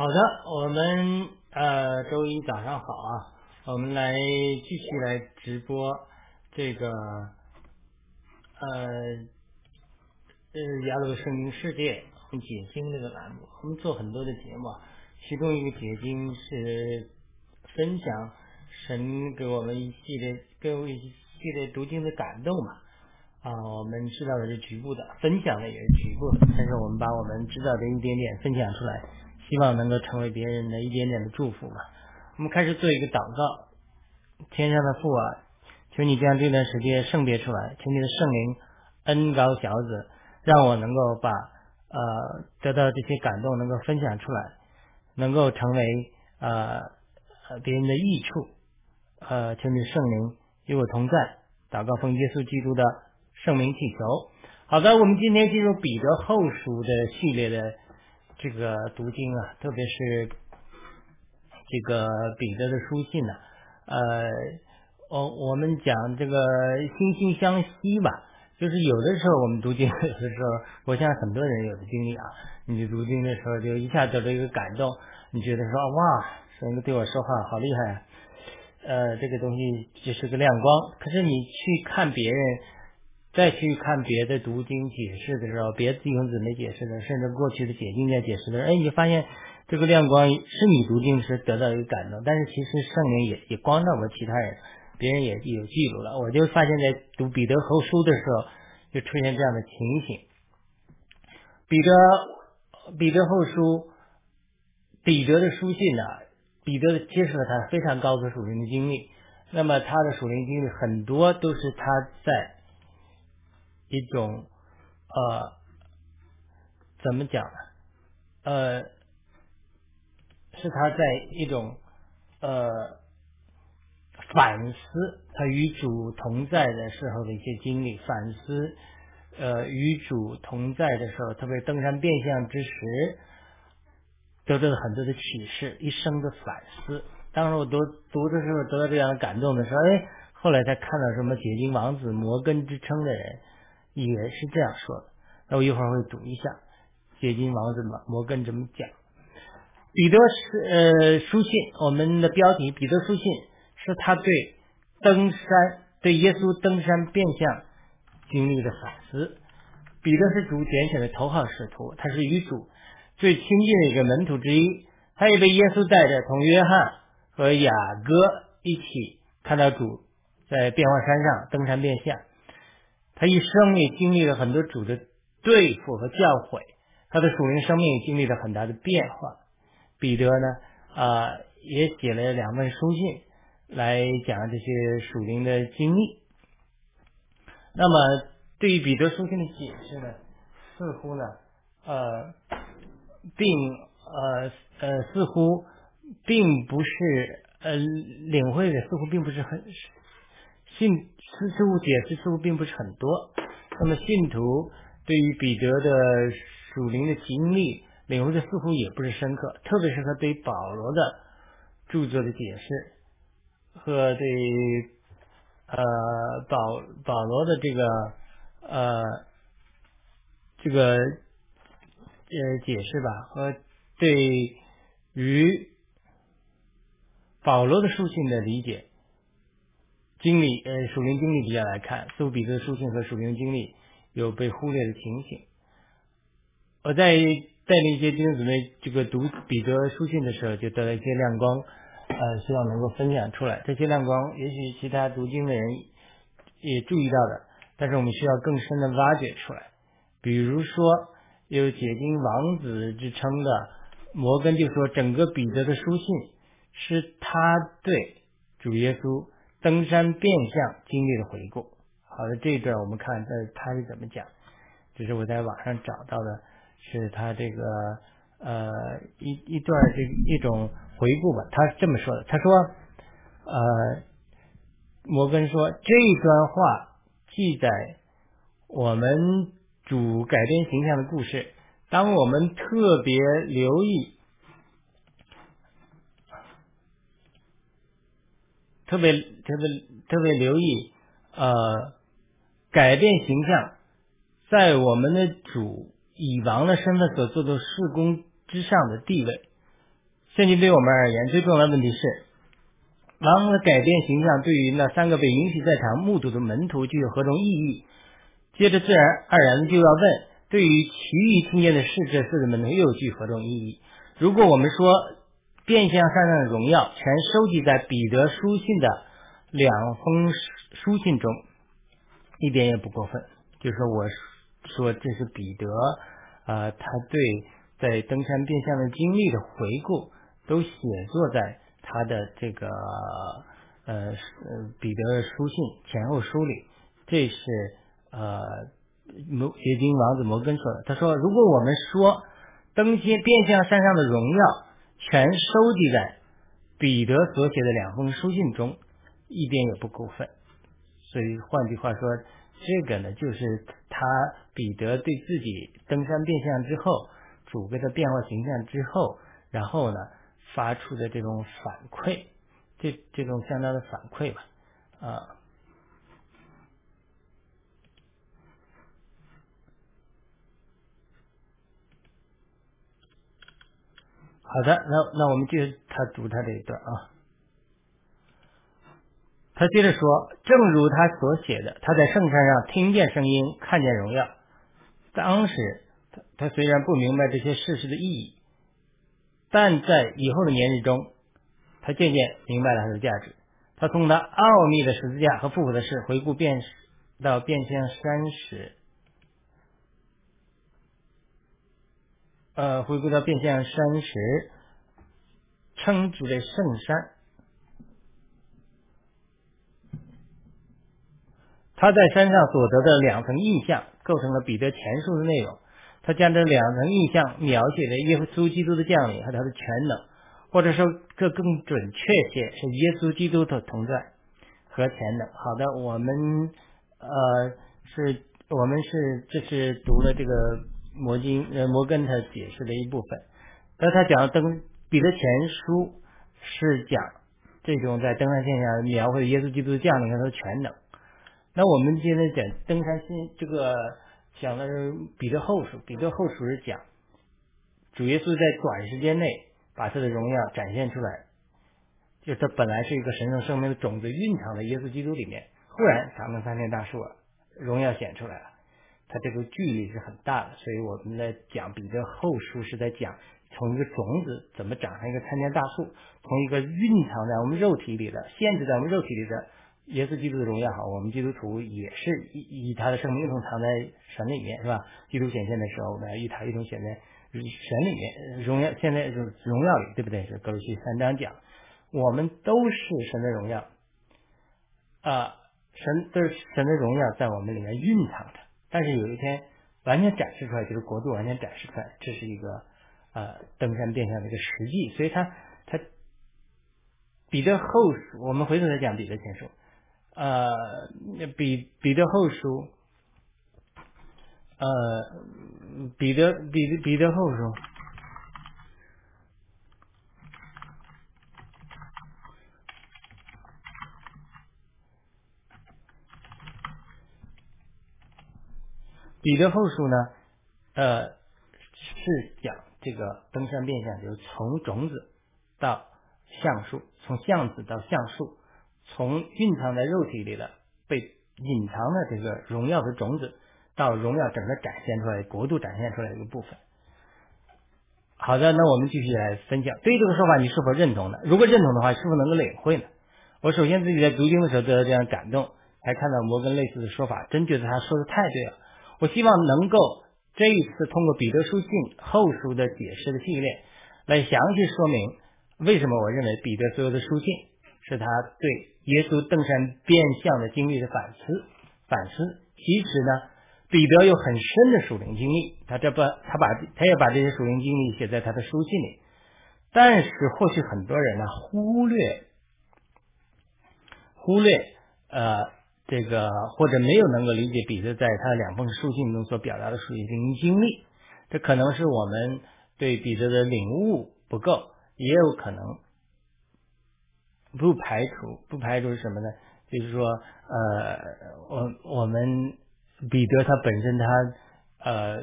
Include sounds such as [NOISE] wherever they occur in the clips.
好的，我们呃周一早上好啊，我们来继续来直播这个呃呃雅鲁圣经世界解经这个栏目，我们做很多的节目，其中一个解经是分享神给我们一系列给我一系列读经的感动嘛。啊，我们知道的是局部的，分享的也是局部的，但是我们把我们知道的一点点分享出来。希望能够成为别人的一点点的祝福吧。我们开始做一个祷告，天上的父啊，求你将这段时间圣别出来，求你的圣灵恩高小子，让我能够把呃得到这些感动能够分享出来，能够成为呃别人的益处。呃，求你圣灵与我同在，祷告奉耶稣基督的圣名祈求。好的，我们今天进入彼得后书的系列的。这个读经啊，特别是这个彼得的书信呢，呃，我我们讲这个惺惺相惜吧，就是有的时候我们读经，有的时候我相信很多人有的经历啊，你读经的时候就一下得到一个感动，你觉得说哇，神对我说话好厉害啊，呃，这个东西就是个亮光，可是你去看别人。再去看别的读经解释的时候，别的弟兄姊妹解释的，甚至过去的解经家解释的，哎，你发现这个亮光是你读经时得到一个感动，但是其实圣灵也也光照过其他人，别人也有记录了。我就发现，在读彼得后书的时候，就出现这样的情形。彼得彼得后书，彼得的书信呢，彼得揭示了他非常高的属灵的经历。那么他的属灵经历很多都是他在。一种呃，怎么讲呢？呃，是他在一种呃反思他与主同在的时候的一些经历，反思呃与主同在的时候，特别登山变相之时，得到了很多的启示，一生的反思。当时我读读的时候得到这样的感动的时候，哎，后来才看到什么解经王子、摩根之称的人。也是这样说的，那我一会儿会读一下解经王子摩摩根怎么讲。彼得是呃书信，我们的标题彼得书信是他对登山对耶稣登山变相经历的反思。彼得是主拣选的头号使徒，他是与主最亲近的一个门徒之一，他也被耶稣带着同约翰和雅各一起看到主在变化山上登山变相。他一生也经历了很多主的对付和教诲，他的属灵生命也经历了很大的变化。彼得呢，啊，也写了两份书信来讲这些属灵的经历。那么，对于彼得书信的解释呢，似乎呢，呃，并呃呃，似乎并不是呃领会的，似乎并不是很。信似乎解释似乎并不是很多，那么信徒对于彼得的属灵的经历领会的似乎也不是深刻，特别是他对保罗的著作的解释和对呃保保罗的这个呃这个呃解释吧，和对于保罗的书信的理解。经历呃，属灵经历比较来看，似乎彼得的书信和属灵经历有被忽略的情形。我在带领一些弟兄姊妹这个读彼得书信的时候，就得到一些亮光，呃，希望能够分享出来。这些亮光，也许其他读经的人也注意到的，但是我们需要更深的挖掘出来。比如说，有解经王子之称的摩根就说，整个彼得的书信是他对主耶稣。登山变相经历的回顾。好的，这一段我们看这他是怎么讲。这是我在网上找到的，是他这个呃一一段这一种回顾吧。他是这么说的，他说呃摩根说这段话记载我们主改变形象的故事。当我们特别留意。特别特别特别留意，呃，改变形象，在我们的主以王的身份所做的事工之上的地位，现今对我们而言，最重要的问题是，王的改变形象对于那三个被允许在场目睹的门徒具有何种意义？接着自然而然的就要问，对于其余听见的事这四个门徒又具何种意义？如果我们说变相上上的荣耀全收集在彼得书信的两封书信中，一点也不过分。就是，我说这是彼得啊，他对在登山变相的经历的回顾，都写作在他的这个呃彼得的书信前后书里。这是呃摩结晶王子摩根说的。他说，如果我们说登仙变相山上的荣耀全收集在彼得所写的两封书信中，一点也不过分。所以换句话说。这个呢，就是他彼得对自己登山变相之后，主给他变化形象之后，然后呢发出的这种反馈，这这种相当的反馈吧，啊。好的，那那我们就他读他这一段啊。他接着说：“正如他所写的，他在圣山上听见声音，看见荣耀。当时他他虽然不明白这些事实的意义，但在以后的年日中，他渐渐明白了它的价值。他从他奥秘的十字架和复活的事回顾变到变相山时，呃，回归到变相山时，称之为圣山。”他在山上所得的两层印象，构成了彼得前述的内容。他将这两层印象描写了耶稣基督的降临和他的全能，或者说更更准确些是耶稣基督的同在和全能。好的，我们呃是，我们是这是读了这个摩金呃摩根他解释的一部分。那他讲登彼得前书是讲这种在登山现象描绘耶稣基督的降临和他的全能。那我们现在讲登山新这个讲的是彼得后书，彼得后书是讲主耶稣在短时间内把他的荣耀展现出来，就他本来是一个神圣生命的种子蕴藏在耶稣基督里面，忽然长成三天大树了，荣耀显出来了，他这个距离是很大的，所以我们在讲彼得后书是在讲从一个种子怎么长成一个参天大树，从一个蕴藏在我们肉体里的、限制在我们肉体里的。耶稣基督的荣耀好，我们基督徒也是以以他的生命一同藏在神里面，是吧？基督显现的时候呢，与他一同显在神里面，荣耀现在就是荣耀里，对不对？是格罗西三章讲，我们都是神的荣耀啊，神都是神的荣耀在我们里面蕴藏着，但是有一天完全展示出来，就是国度完全展示出来，这是一个呃登山变相的一个实际，所以他他彼得后书，我们回头再讲彼得前书。呃，彼彼得后书，呃，彼得彼得彼得后书，彼得后书呢，呃，是讲这个登山变相，就是从种子到橡树，从橡子到橡树。从蕴藏在肉体里的、被隐藏的这个荣耀的种子，到荣耀整个展现出来、国度展现出来的一个部分。好的，那我们继续来分享。对于这个说法，你是否认同呢？如果认同的话，是否能够领会呢？我首先自己在读经的时候得到这样感动，还看到摩根类似的说法，真觉得他说的太对了。我希望能够这一次通过彼得书信后书的解释的系列，来详细说明为什么我认为彼得所有的书信是他对。耶稣登山变相的经历的反思，反思。其实呢，彼得有很深的属灵经历，他这不，他把他也把这些属灵经历写在他的书信里。但是或许很多人呢，忽略忽略呃这个或者没有能够理解彼得在他的两封书信中所表达的属灵经历，这可能是我们对彼得的领悟不够，也有可能。不排除，不排除什么呢？就是说，呃，我我们彼得他本身他呃，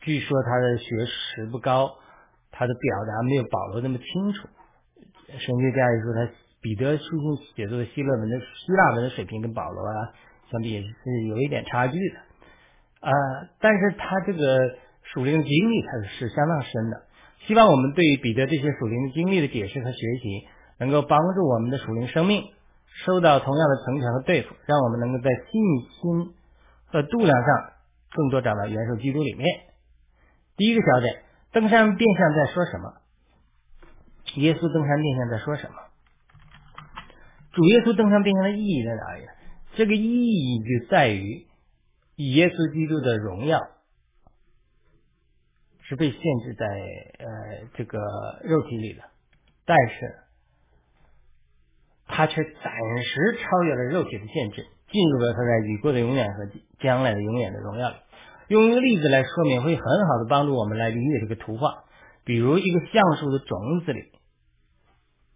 据说他的学识不高，他的表达没有保罗那么清楚。神学家也说，他彼得书信写作的希腊文的希腊文的水平跟保罗啊相比是有一点差距的啊。但是他这个属灵的经历他是相当深的。希望我们对彼得这些属灵的经历的解释和学习，能够帮助我们的属灵生命受到同样的成全和对付，让我们能够在信心和度量上更多长到元首基督里面。第一个小点，登山变相在说什么？耶稣登山变相在说什么？主耶稣登山变相的意义在哪里？这个意义就在于耶稣基督的荣耀。是被限制在呃这个肉体里的，但是他却暂时超越了肉体的限制，进入了他在已过的永远和将来的永远的荣耀里。用一个例子来说明，会很好的帮助我们来理解这个图画。比如一个橡树的种子里，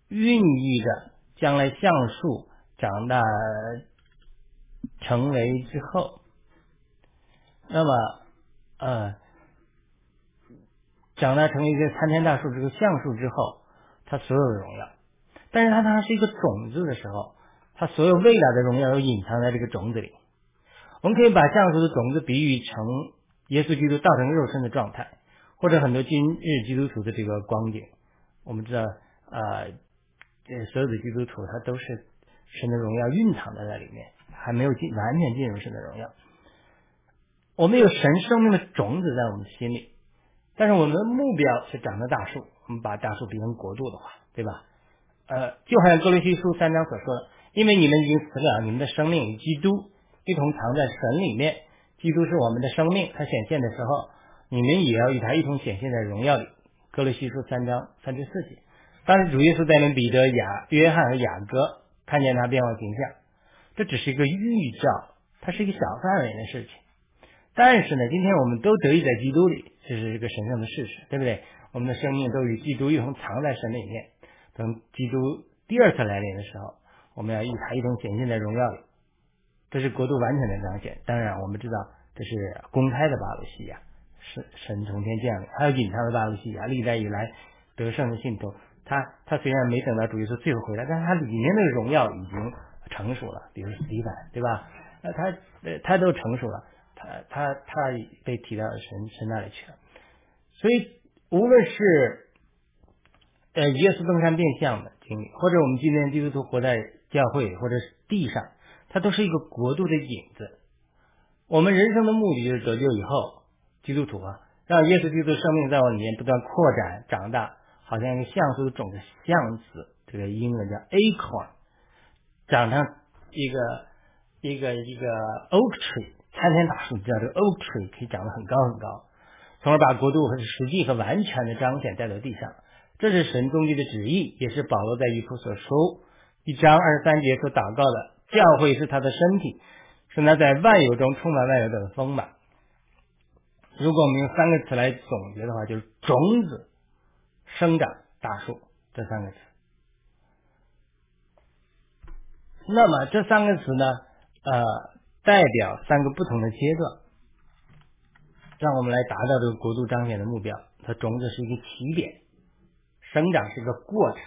孕育着将来橡树长大成为之后，那么呃。长大成为一个参天大树，这个橡树之后，它所有的荣耀。但是它当是一个种子的时候，它所有未来的荣耀都隐藏在这个种子里。我们可以把橡树的种子比喻成耶稣基督道成肉身的状态，或者很多今日基督徒的这个光景。我们知道，呃，这所有的基督徒他都是神的荣耀蕴藏在那里面，还没有进完全进入神的荣耀。我们有神生命的种子在我们心里。但是我们的目标是长成大树，我们把大树比成国度的话，对吧？呃，就好像哥罗西书三章所说的，因为你们已经死了，你们的生命与基督一同藏在神里面，基督是我们的生命，他显现的时候，你们也要与他一同显现在荣耀里。哥罗西书三章三至四节。当时主耶稣带领彼得、雅、约翰和雅各看见他变化形象，这只是一个预兆，它是一个小范围的事情。但是呢，今天我们都得以在基督里，这是一个神圣的事实，对不对？我们的生命都与基督一同藏在神里面。等基督第二次来临的时候，我们要与他一同显现在荣耀里，这是国度完全的彰显。当然，我们知道这是公开的巴鲁西亚，是神从天降临；还有隐藏的巴鲁西亚，历代以来得胜的信徒，他他虽然没等到主耶稣最后回来，但是他里面的荣耀已经成熟了。比如斯蒂凡，对吧？那他呃他都成熟了。他他他被提到神神那里去了，所以无论是呃耶稣登山变相的经历，或者我们今天基督徒活在教会或者是地上，它都是一个国度的影子。我们人生的目的就是得救以后，基督徒啊，让耶稣基督生命在我里面不断扩展长大，好像一个橡树种子，橡子这个英文叫 acorn，长成一个一个一个 oak tree。参天大树你知道这个 oak tree，可以长得很高很高，从而把国度和实际和完全的彰显带到地上。这是神终极的旨意，也是保罗在以弗所书一章二十三节所祷告的。教会是他的身体，是他在万有中充满万有的丰满。如果我们用三个词来总结的话，就是种子、生长、大树这三个词。那么这三个词呢？呃。代表三个不同的阶段，让我们来达到这个国度彰显的目标。它种子是一个起点，生长是一个过程，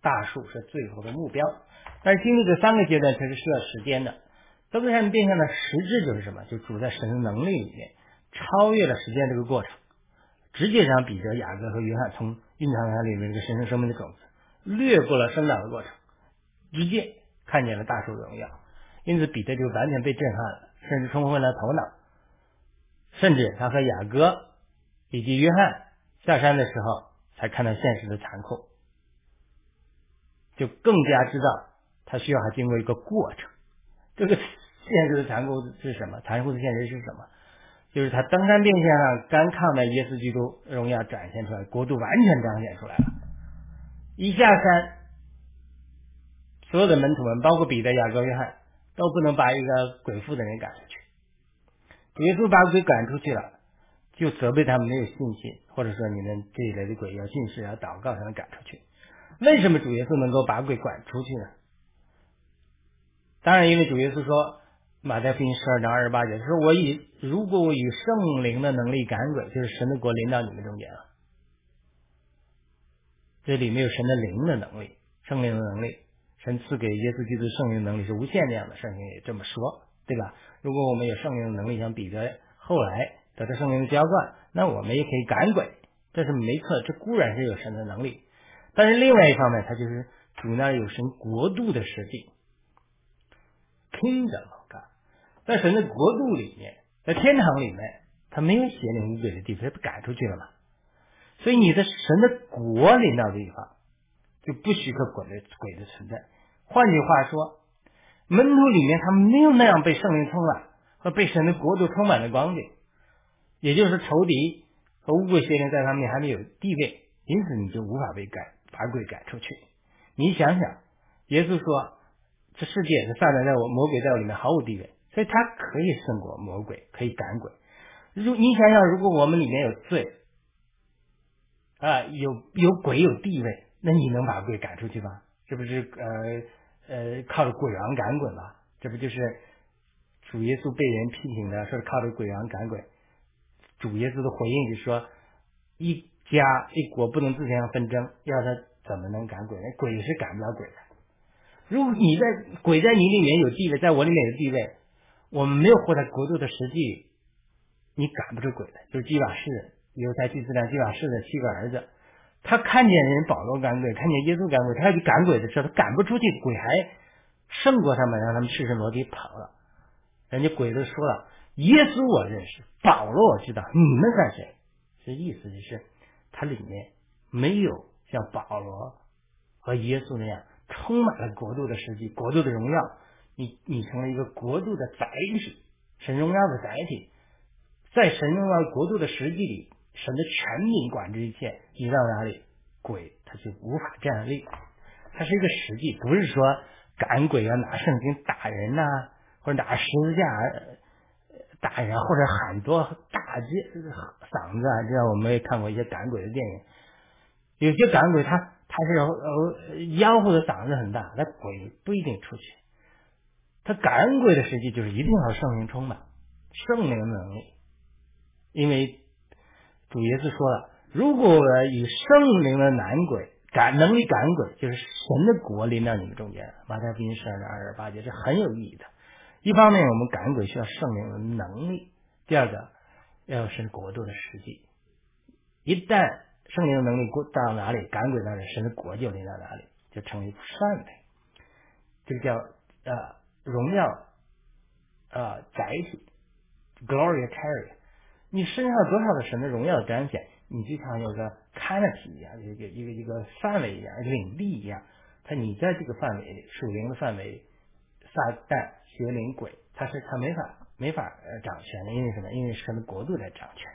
大树是最后的目标。但是经历这三个阶段，它是需要时间的。登山变相的实质就是什么？就主在神的能力里面，超越了时间这个过程，直接让彼得、雅各和约翰从蕴藏在里面这个神圣生命的种子，略过了生长的过程，直接看见了大树的荣耀。因此，彼得就完全被震撼了，甚至冲昏了头脑。甚至他和雅各以及约翰下山的时候，才看到现实的残酷，就更加知道他需要还经过一个过程。这个 [LAUGHS] 现实的残酷是什么？残酷的现实是什么？就是他登山变相上干抗的耶稣基督荣耀展现出来，国度完全彰显出来了。一下山，所有的门徒们，包括彼得、雅各、约翰。都不能把一个鬼妇的人赶出去。主耶稣把鬼赶出去了，就责备他们没有信心，或者说你们这一类的鬼要信誓要祷告才能赶出去。为什么主耶稣能够把鬼赶出去呢？当然，因为主耶稣说，马太福音十二章二十八节说：“我以如果我以圣灵的能力赶鬼，就是神的国临到你们中间了。”这里面有神的灵的能力，圣灵的能力，神赐给耶稣基督圣灵能力是无限量的，圣经也这么说，对吧？如果我们有圣灵的能力，像彼得后来得到圣灵的浇灌，那我们也可以赶鬼，这是没错，这固然是有神的能力，但是另外一方面，它就是主那有神国度的实际，kingdom，在神的国度里面，在天堂里面，他没有邪灵鬼的地方，他不赶出去了嘛？所以你的神的国里那地方，就不许可鬼的鬼的存在。换句话说，门徒里面他没有那样被圣灵充满和被神的国度充满的光景，也就是仇敌和污鬼邪灵在他们还没有地位，因此你就无法被赶把鬼赶出去。你想想，耶稣说，这世界是撒旦在我魔鬼在我里面毫无地位，所以他可以胜过魔鬼，可以赶鬼。如你想想，如果我们里面有罪。啊，有有鬼有地位，那你能把鬼赶出去吗？这不是呃呃靠着鬼王赶鬼吗？这不就是主耶稣被人批评的，说是靠着鬼王赶鬼。主耶稣的回应就是说，一家一国不能自相纷争，要他怎么能赶鬼呢？鬼是赶不了鬼的。如果你在鬼在你里面有地位，在我里面有地位，我们没有获得国度的实际，你赶不出鬼来，就是基法式。犹太祭司长基瓦士的七个儿子，他看见人保罗赶鬼，看见耶稣赶鬼，他要去赶鬼的时候，他赶不出去，鬼还胜过他们，让他们赤身裸体跑了。人家鬼都说了，耶稣我认识，保罗我知道，你们算谁？这意思就是，他里面没有像保罗和耶稣那样充满了国度的实际，国度的荣耀。你你成了一个国度的载体，神荣耀的载体，在神荣耀国度的实际里。神的全民管制一切，你到哪里，鬼他就无法站立。它是一个实际，不是说赶鬼要拿圣经打人呐，或者拿十字架打人，或者喊多大街嗓子啊。这样我们也看过一些赶鬼的电影，有些赶鬼他他是呃吆喝的嗓子很大，那鬼不一定出去。他感恩鬼的实际就是一定要圣灵充满，圣灵的能力，因为。主耶稣说了，如果以圣灵的男鬼感能力感鬼，就是神的国临到你们中间。马太福音十二章二十八节，这很有意义的。一方面，我们感恩鬼需要圣灵的能力；第二个，要有神国度的实际。一旦圣灵的能力过到哪里，感鬼那里，神的国就临到哪里，就成为善的。这个叫呃荣耀呃载体，glory carry。你身上多少的神的荣耀彰显，你就像有个 canopy 一样，一个一个一个范围一样，领地一样。他你在这个范围里，属灵的范围，撒旦、邪灵、鬼，他是他没法没法掌权的，因为什么？因为神的国度在掌权，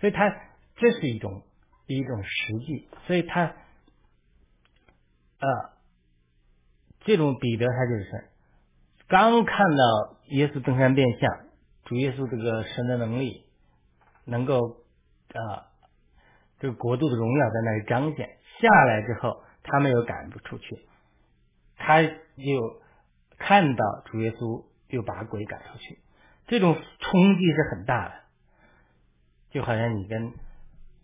所以他这是一种一种实际，所以他呃，这种彼得他就是刚看到耶稣登山变相，主耶稣这个神的能力。能够啊，这个国度的荣耀在那里彰显下来之后，他们又赶不出去，他又看到主耶稣又把鬼赶出去，这种冲击是很大的，就好像你跟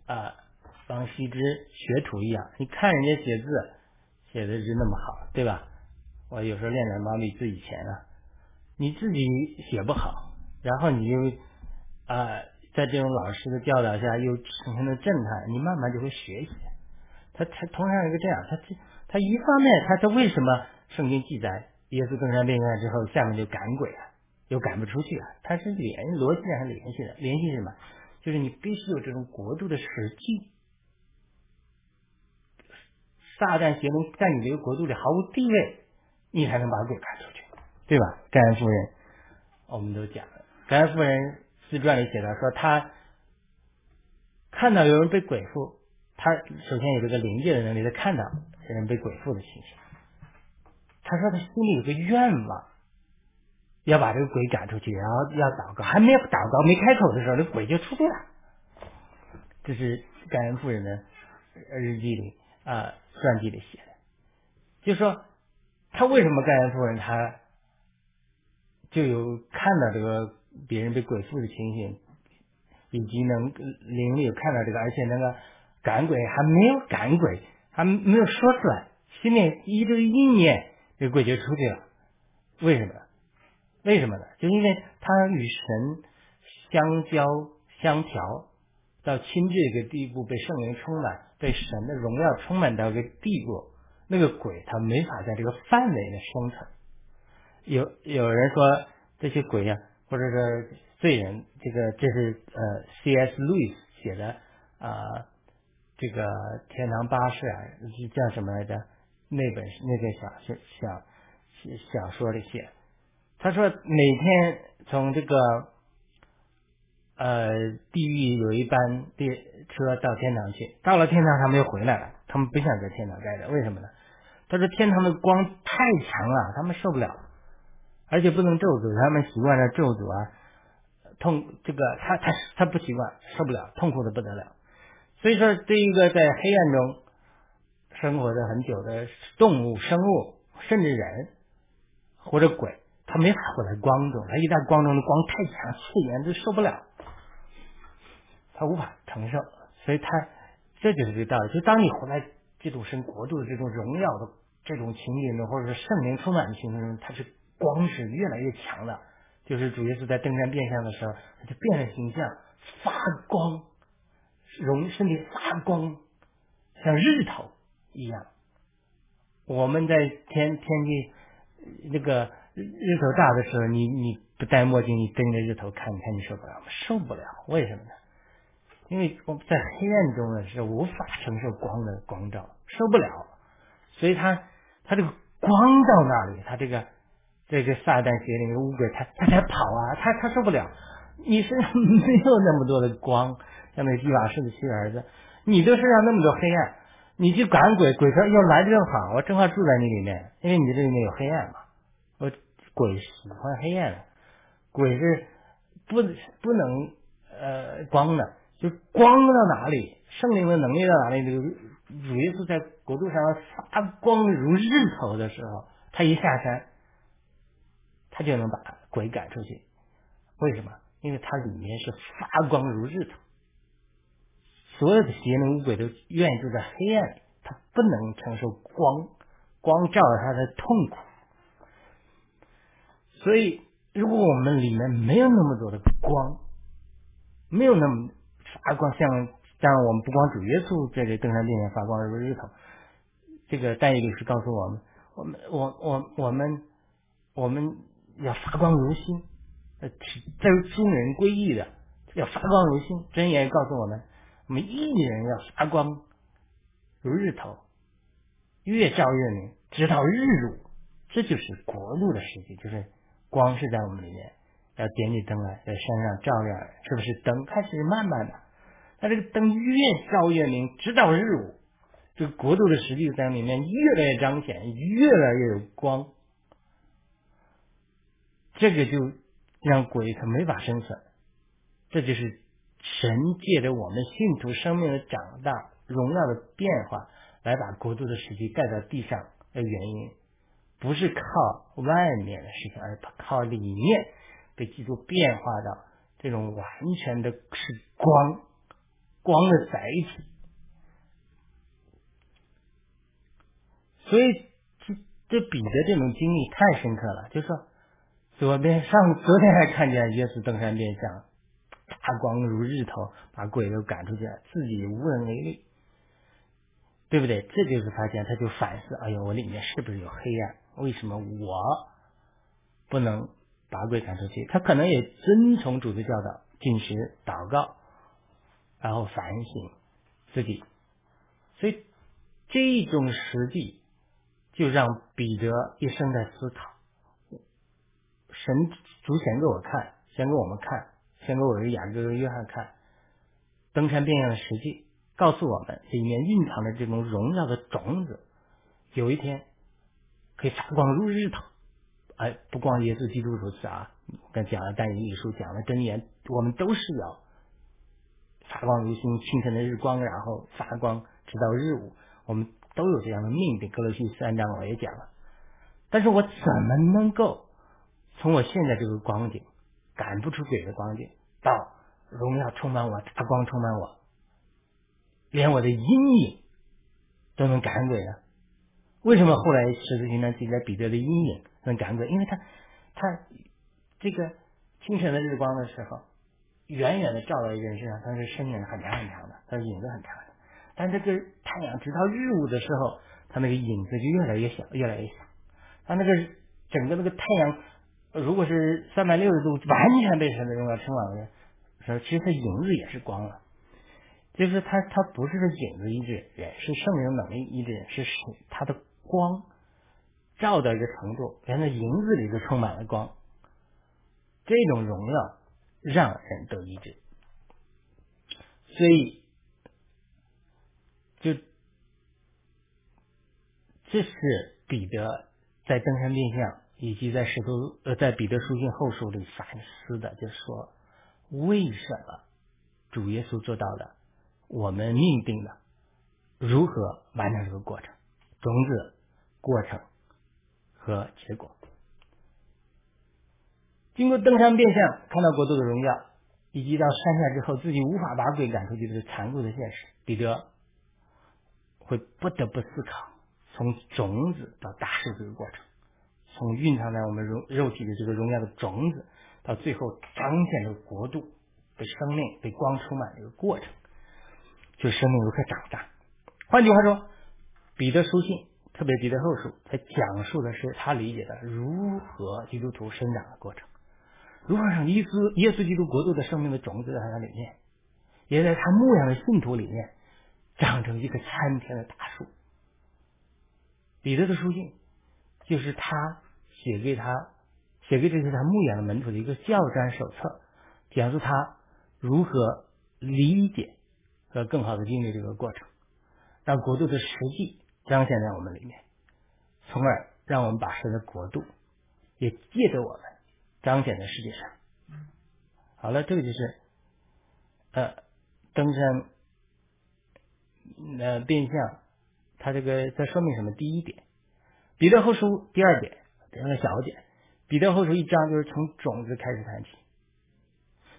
啊王羲之学徒一样，你看人家写字写的是那么好，对吧？我有时候练点毛笔字以前啊，你自己写不好，然后你又啊。在这种老师的教导下，又产生了震撼，你慢慢就会学习。他他同样一个这样，他他一方面，他他为什么圣经记载耶稣登山变相之后，下面就赶鬼啊，又赶不出去啊？他是联逻辑上是联系的，联系什么？就是你必须有这种国度的实际，撒旦邪灵在你这个国度里毫无地位，你才能把鬼赶出去，对吧？甘恩夫人，我们都讲了，甘恩夫人。自传里写的说，他看到有人被鬼附，他首先有这个灵界的能力，他看到有人被鬼附的情形。他说他心里有个愿望，要把这个鬼赶出去，然后要祷告，还没有祷告，没开口的时候，那鬼就出去了。这是感恩夫人的日记里啊传记里写的，就说他为什么盖恩夫人，他就有看到这个。别人被鬼附的情形，以及能灵里看到这个，而且那个赶鬼还没有赶鬼，还没有说出来，心里一直意念，这鬼就出去了。为什么？为什么呢？就因为他与神相交相调，到亲这个地步，被圣灵充满，被神的荣耀充满到一个地步，那个鬼他没法在这个范围内生存。有有人说这些鬼呀，或者是罪人，这个这是呃 C.S. 路易斯写的啊，这个天堂巴士啊，叫什么来着？那本那个小小小小说里写。他说每天从这个呃地狱有一班列车到天堂去，到了天堂他们又回来了，他们不想在天堂待着，为什么呢？他说天堂的光太强了，他们受不了，而且不能咒诅，他们习惯了咒诅啊，痛这个他他他不习惯，受不了，痛苦的不得了。所以说，这一个在黑暗中生活的很久的动物、生物，甚至人或者鬼。他没法活在光中，他一旦光中的光太强，刺眼就受不了，他无法承受，所以他这就是这道理。就当你活在这种神国度的这种荣耀的这种情景中，或者是圣灵充满的情景中，它是光是越来越强的。就是主耶稣在登山变相的时候，他就变了形象，发光，容身体发光，像日头一样。我们在天天气那个。日头大的时候，你你不戴墨镜，你盯着日头看，你看你受不了吗？受不了，为什么呢？因为我们在黑暗中呢是无法承受光的光照，受不了，所以他他这个光到那里，他这个这个撒旦邪灵乌鬼，他他才跑啊，他他受不了。你身上没有那么多的光，像那地瓦士的亲儿子，你的身上那么多黑暗，你去赶鬼，鬼说要来的正好，我正好住在你里面，因为你这里面有黑暗嘛。我鬼喜欢黑暗，鬼是不不能呃光的，就光到哪里，圣灵的能力到哪里，就主耶稣在国度上发光如日头的时候，他一下山，他就能把鬼赶出去。为什么？因为它里面是发光如日头，所有的邪灵污鬼都愿意住在黑暗里，他不能承受光，光照着他的痛苦。所以，如果我们里面没有那么多的光，没有那么发光，像当然我们不光主耶稣在这登山殿上发光如日头，这个戴义律师告诉我们，我们我我我们我们要发光如星，呃，这是众人归义的，要发光如星。真言告诉我们，我们一人要发光如日头，越照越明，直到日入，这就是国度的世界，就是。光是在我们里面，要点起灯来，在山上照亮，是不是灯开始慢慢的？它这个灯越照越明，直到日午，这个国度的实际在里面越来越彰显，越来越有光。这个就让鬼他没法生存。这就是神借着我们信徒生命的长大、荣耀的变化，来把国度的实际盖到地上的原因。不是靠外面的事情，而是靠里面被基督变化到这种完全的是光光的载体。所以这这彼得这种经历太深刻了，就说左边上昨天还看见耶稣登山变相，大光如日头，把鬼都赶出去了，自己无能为力，对不对？这就是发现，他就反思：哎呦，我里面是不是有黑暗？为什么我不能把鬼赶出去？他可能也遵从主的教导，进食、祷告，然后反省自己。所以这种实际就让彼得一生在思考。神主显给我看，先给我们看，先给我的雅各、约翰看登山变相的实际，告诉我们里面蕴藏的这种荣耀的种子，有一天。可以发光如日头，哎，不光耶稣基督如此啊！刚讲了但以理书，讲了真言，我们都是要发光如星，清晨的日光，然后发光直到日午，我们都有这样的命定。格罗西三章我也讲了，但是我怎么能够从我现在这个光景赶不出鬼的光景，到荣耀充满我，大光充满我，连我的阴影都能赶鬼呢？为什么后来十字星上记载彼得的阴影能赶鬼？因为他他这个清晨的日光的时候，远远的照到一个人身上，他是身影很长很长的，他的影子很长的。但这个太阳直到日午的时候，他那个影子就越来越小，越来越小。他那个整个那个太阳，如果是三百六十度完全被神的荣耀充满了，说其实他影子也是光了。就是他他不是说影子一致，人是圣灵能力一致，是他的光照到一个程度，连那影子里都充满了光。这种荣耀让人得医治，所以。就这是彼得在登山变相，以及在石头呃在彼得书信后书里反思的，就是说为什么主耶稣做到了，我们命定了如何完成这个过程，种子、过程和结果。经过登山变相，看到国度的荣耀，以及到山下之后自己无法把鬼赶出去的残酷的现实，彼得。会不得不思考，从种子到大树这个过程，从蕴藏在我们肉肉体的这个荣耀的种子，到最后彰显这个国度被生命被光充满这个过程，就生命如何长大。换句话说，彼得书信，特别彼得后书，他讲述的是他理解的如何基督徒生长的过程，如何让耶稣耶稣基督国度的生命的种子在他里面，也在他牧养的信徒里面。长成一棵参天的大树。彼得的书信就是他写给他写给这些他牧养的门徒的一个教战手册，讲述他如何理解和更好的经历这个过程，让国度的实际彰显在我们里面，从而让我们把神的国度也借着我们彰显在世界上。好了，这个就是呃登山。呃，变相，他这个在说明什么？第一点，彼得后书第二点，两个小点。彼得后书一章就是从种子开始谈起。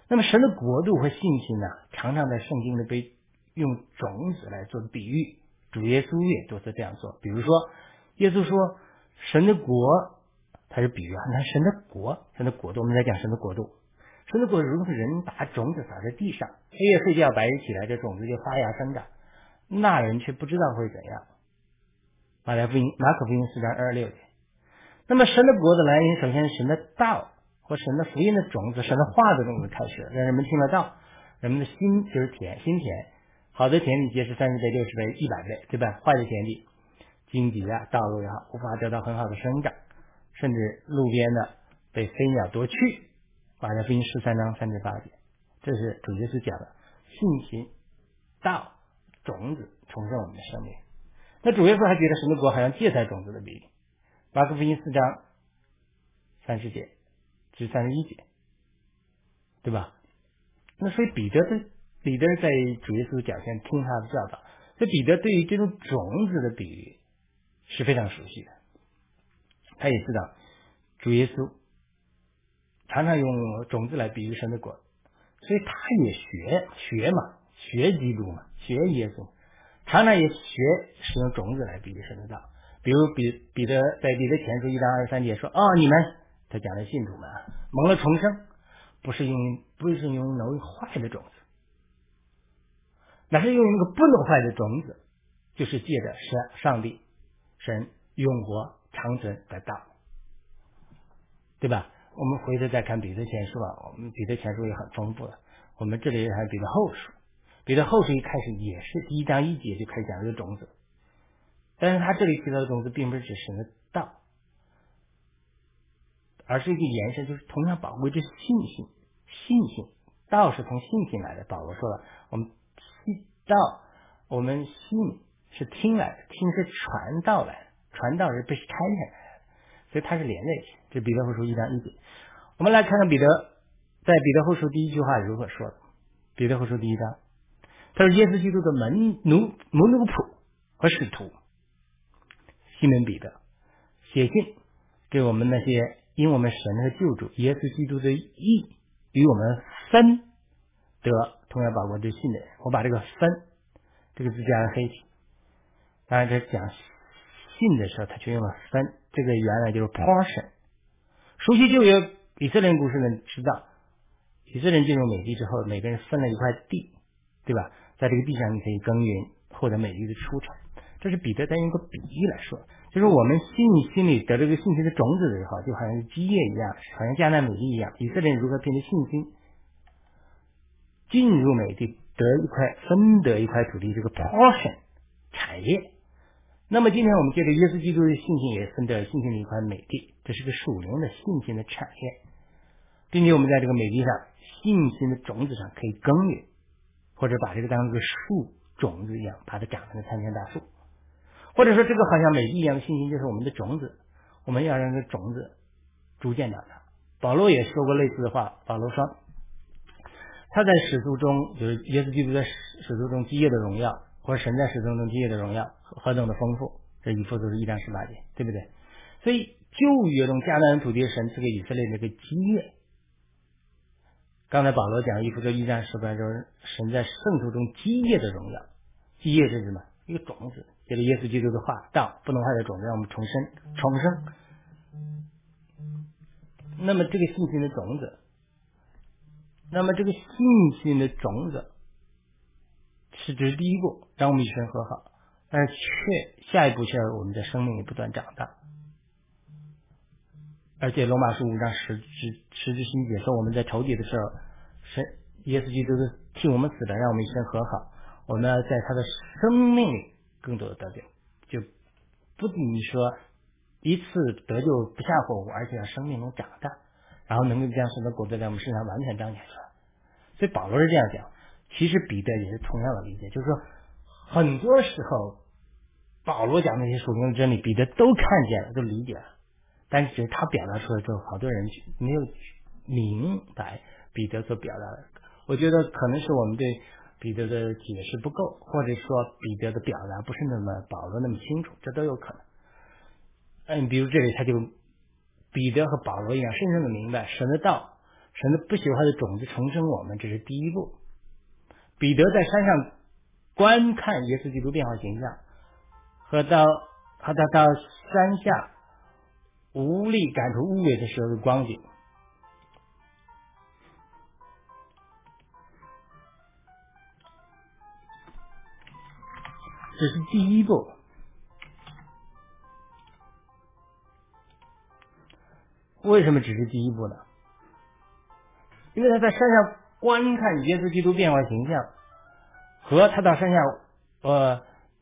那么神的国度和信心呢，常常在圣经里被用种子来做比喻。主耶稣也多次这样做。比如说，耶稣说神的国，它是比喻啊。那神的国，神的国度，我们在讲神的国度。神的国如同人把种子撒在地上，黑夜睡觉，白日起来，这种子就发芽生长。那人却不知道会怎样。马太福音、马可福音四章二十六节。那么神的国的来源，首先神的道或神的福音的种子，神的话的种子开始，让人们听得到，人们的心就是田，心田。好的田地结实三十倍、六十倍、一百倍，对吧？坏的田地，荆棘啊、道路也好，无法得到很好的生长，甚至路边的被飞鸟夺去。马太福音十三章三至八节，这是主耶稣讲的信心道。种子重生我们的生命。那主耶稣还觉得神的国好像芥菜种子的比喻。马可福音四章三十节至三十一节，对吧？那所以彼得的彼得在主耶稣脚前听他的教导，所以彼得对于这种种子的比喻是非常熟悉的。他也知道主耶稣常常用种子来比喻神的果，所以他也学学嘛。学基督嘛，学耶稣，常常也学使用种子来比喻神的道。比如彼彼得在彼得前书一章二十三节说：“哦，你们，他讲的信徒们蒙了重生，不是用不是用能坏的种子，那是用那个不能坏的种子，就是借着神上帝神永活长存的道，对吧？我们回头再看彼得前书啊，我们彼得前书也很丰富的。我们这里还有彼得后书。”彼得后书一开始也是第一章一节就开始讲这个种子，但是他这里提到的种子并不是指神的道，而是一个延伸，就是同样宝贵的信心。信心道是从信心来的。保罗说了，我们信道，我们信是听来的，听是传道来的，传道人被拆下来，所以他是连在一起。这彼得后书一章一节，我们来看看彼得在彼得后书第一句话如何说的。彼得后书第一章。他是耶稣基督的门奴、门奴仆和使徒，西门彼得写信给我们那些因我们神的救主耶稣基督的义与我们分得同样宝贵的信的人。我把这个分这个字加了黑体，当然，这讲进的时候，他却用了分，这个原来就是 portion。熟悉旧约以色列人故事呢，知道以色列人进入美地之后，每个人分了一块地，对吧？在这个地上你可以耕耘，获得美丽的出产。这是彼得在用个比喻来说，就是我们心里心里得这个信心的种子的时候，就好像是基业一样，好像迦南美地一样。以色列人如何凭着信心进入美地，得一块分得一块土地，这个 portion 产业。那么今天我们借着耶稣基督的信心，也分得信心的一块美地，这是个属灵的信心的产业，并且我们在这个美地上信心的种子上可以耕耘，或者把这个当个树种子一样，把它长成参天大树。或者说，这个好像美丽一样的信心，就是我们的种子。我们要让这种子逐渐长大。保罗也说过类似的话。保罗说，他在使徒中，就是耶稣基督在使使徒中基业的荣耀，或神在使徒中基业的荣耀何等的丰富。这一幅都是一章十八节，对不对？所以旧约中迦南土地神赐给以色列那个基业。刚才保罗讲一幅就一章十八节，神在圣徒中基业的荣耀。基业是什么？一个种子。这个耶稣基督的话，道不能坏的种子，让我们重生，重生。那么这个信心的种子，那么这个信心的种子，是这是第一步，让我们与神和好。但是却下一步却我们的生命也不断长大。而且罗马书五章十十十之心解说，我们在仇敌的时候，神耶稣基督是替我们死的，让我们与神和好。我们要在他的生命里。更多的得救，就不仅说一次得救不下火，而且让生命能长大，然后能够将神的国度在我们身上完全彰显出来。所以保罗是这样讲，其实彼得也是同样的理解，就是说很多时候保罗讲那些属灵的真理，彼得都看见了，都理解了，但是他表达出来之后，好多人没有明白彼得所表达的。我觉得可能是我们对。彼得的解释不够，或者说彼得的表达不是那么保罗那么清楚，这都有可能。嗯，比如这里他就彼得和保罗一样，深深的明白神的道，神的不朽坏的种子重生我们，这是第一步。彼得在山上观看耶稣基督变化形象，和到和他到山下无力赶出污秽的时候的光景。这是第一步。为什么只是第一步呢？因为他在山上观看耶稣基督变化形象，和他到山下，呃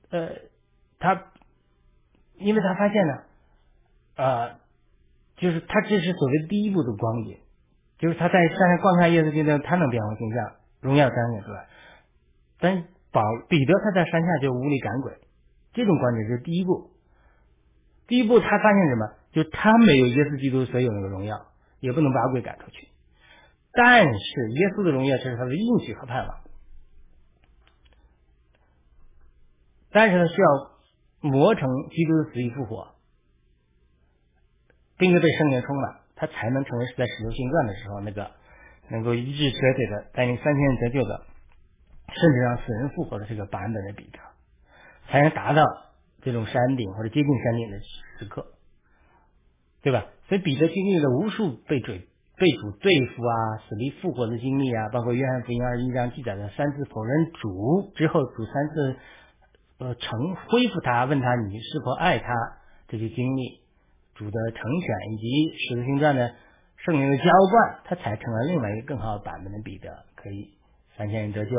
呃，他，因为他发现呢，啊，就是他这是所谓第一步的光景，就是他在山上观看耶稣基督，他能变化形象，荣耀彰显出来，但。保彼得他在山下就无力赶鬼，这种观点是第一步。第一步他发现什么？就他没有耶稣基督所有那个荣耀，也不能把鬼赶出去。但是耶稣的荣耀却是他的应许和盼望。但是呢，需要磨成基督的死与复活，并且被圣灵充满，他才能成为是在使徒行传的时候那个能够一致瘸腿的带领三千人得救的。甚至让死人复活的这个版本的彼得，才能达到这种山顶或者接近山顶的时刻，对吧？所以彼得经历了无数被追、被主对付啊、死里复活的经历啊，包括约翰福音二十一章记载的三次否认主之后，主三次呃成恢复他，问他你是否爱他这些经历，主的成全以及使徒行传的圣灵的浇灌，他才成了另外一个更好的版本的彼得，可以三千人得救。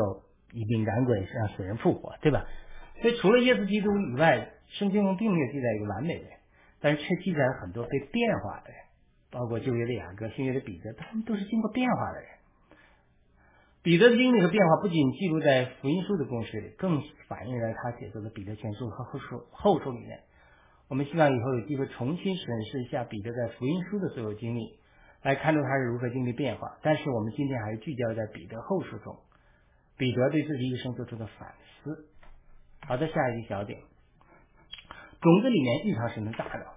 一并赶鬼，让死人复活，对吧？所以除了耶稣基督以外，圣经中并没有记载一个完美的人，但是却记载了很多被变化的人，包括旧约的雅各、新约的彼得，他们都是经过变化的人。彼得的经历和变化不仅记录在福音书的公式里，更反映在他写作的彼得前书和后书后书里面。我们希望以后有机会重新审视一下彼得在福音书的所有经历，来看出他是如何经历变化。但是我们今天还是聚焦在彼得后书中。彼得对自己一生做出的反思。好的，下一个小点，种子里面异常是能大脑。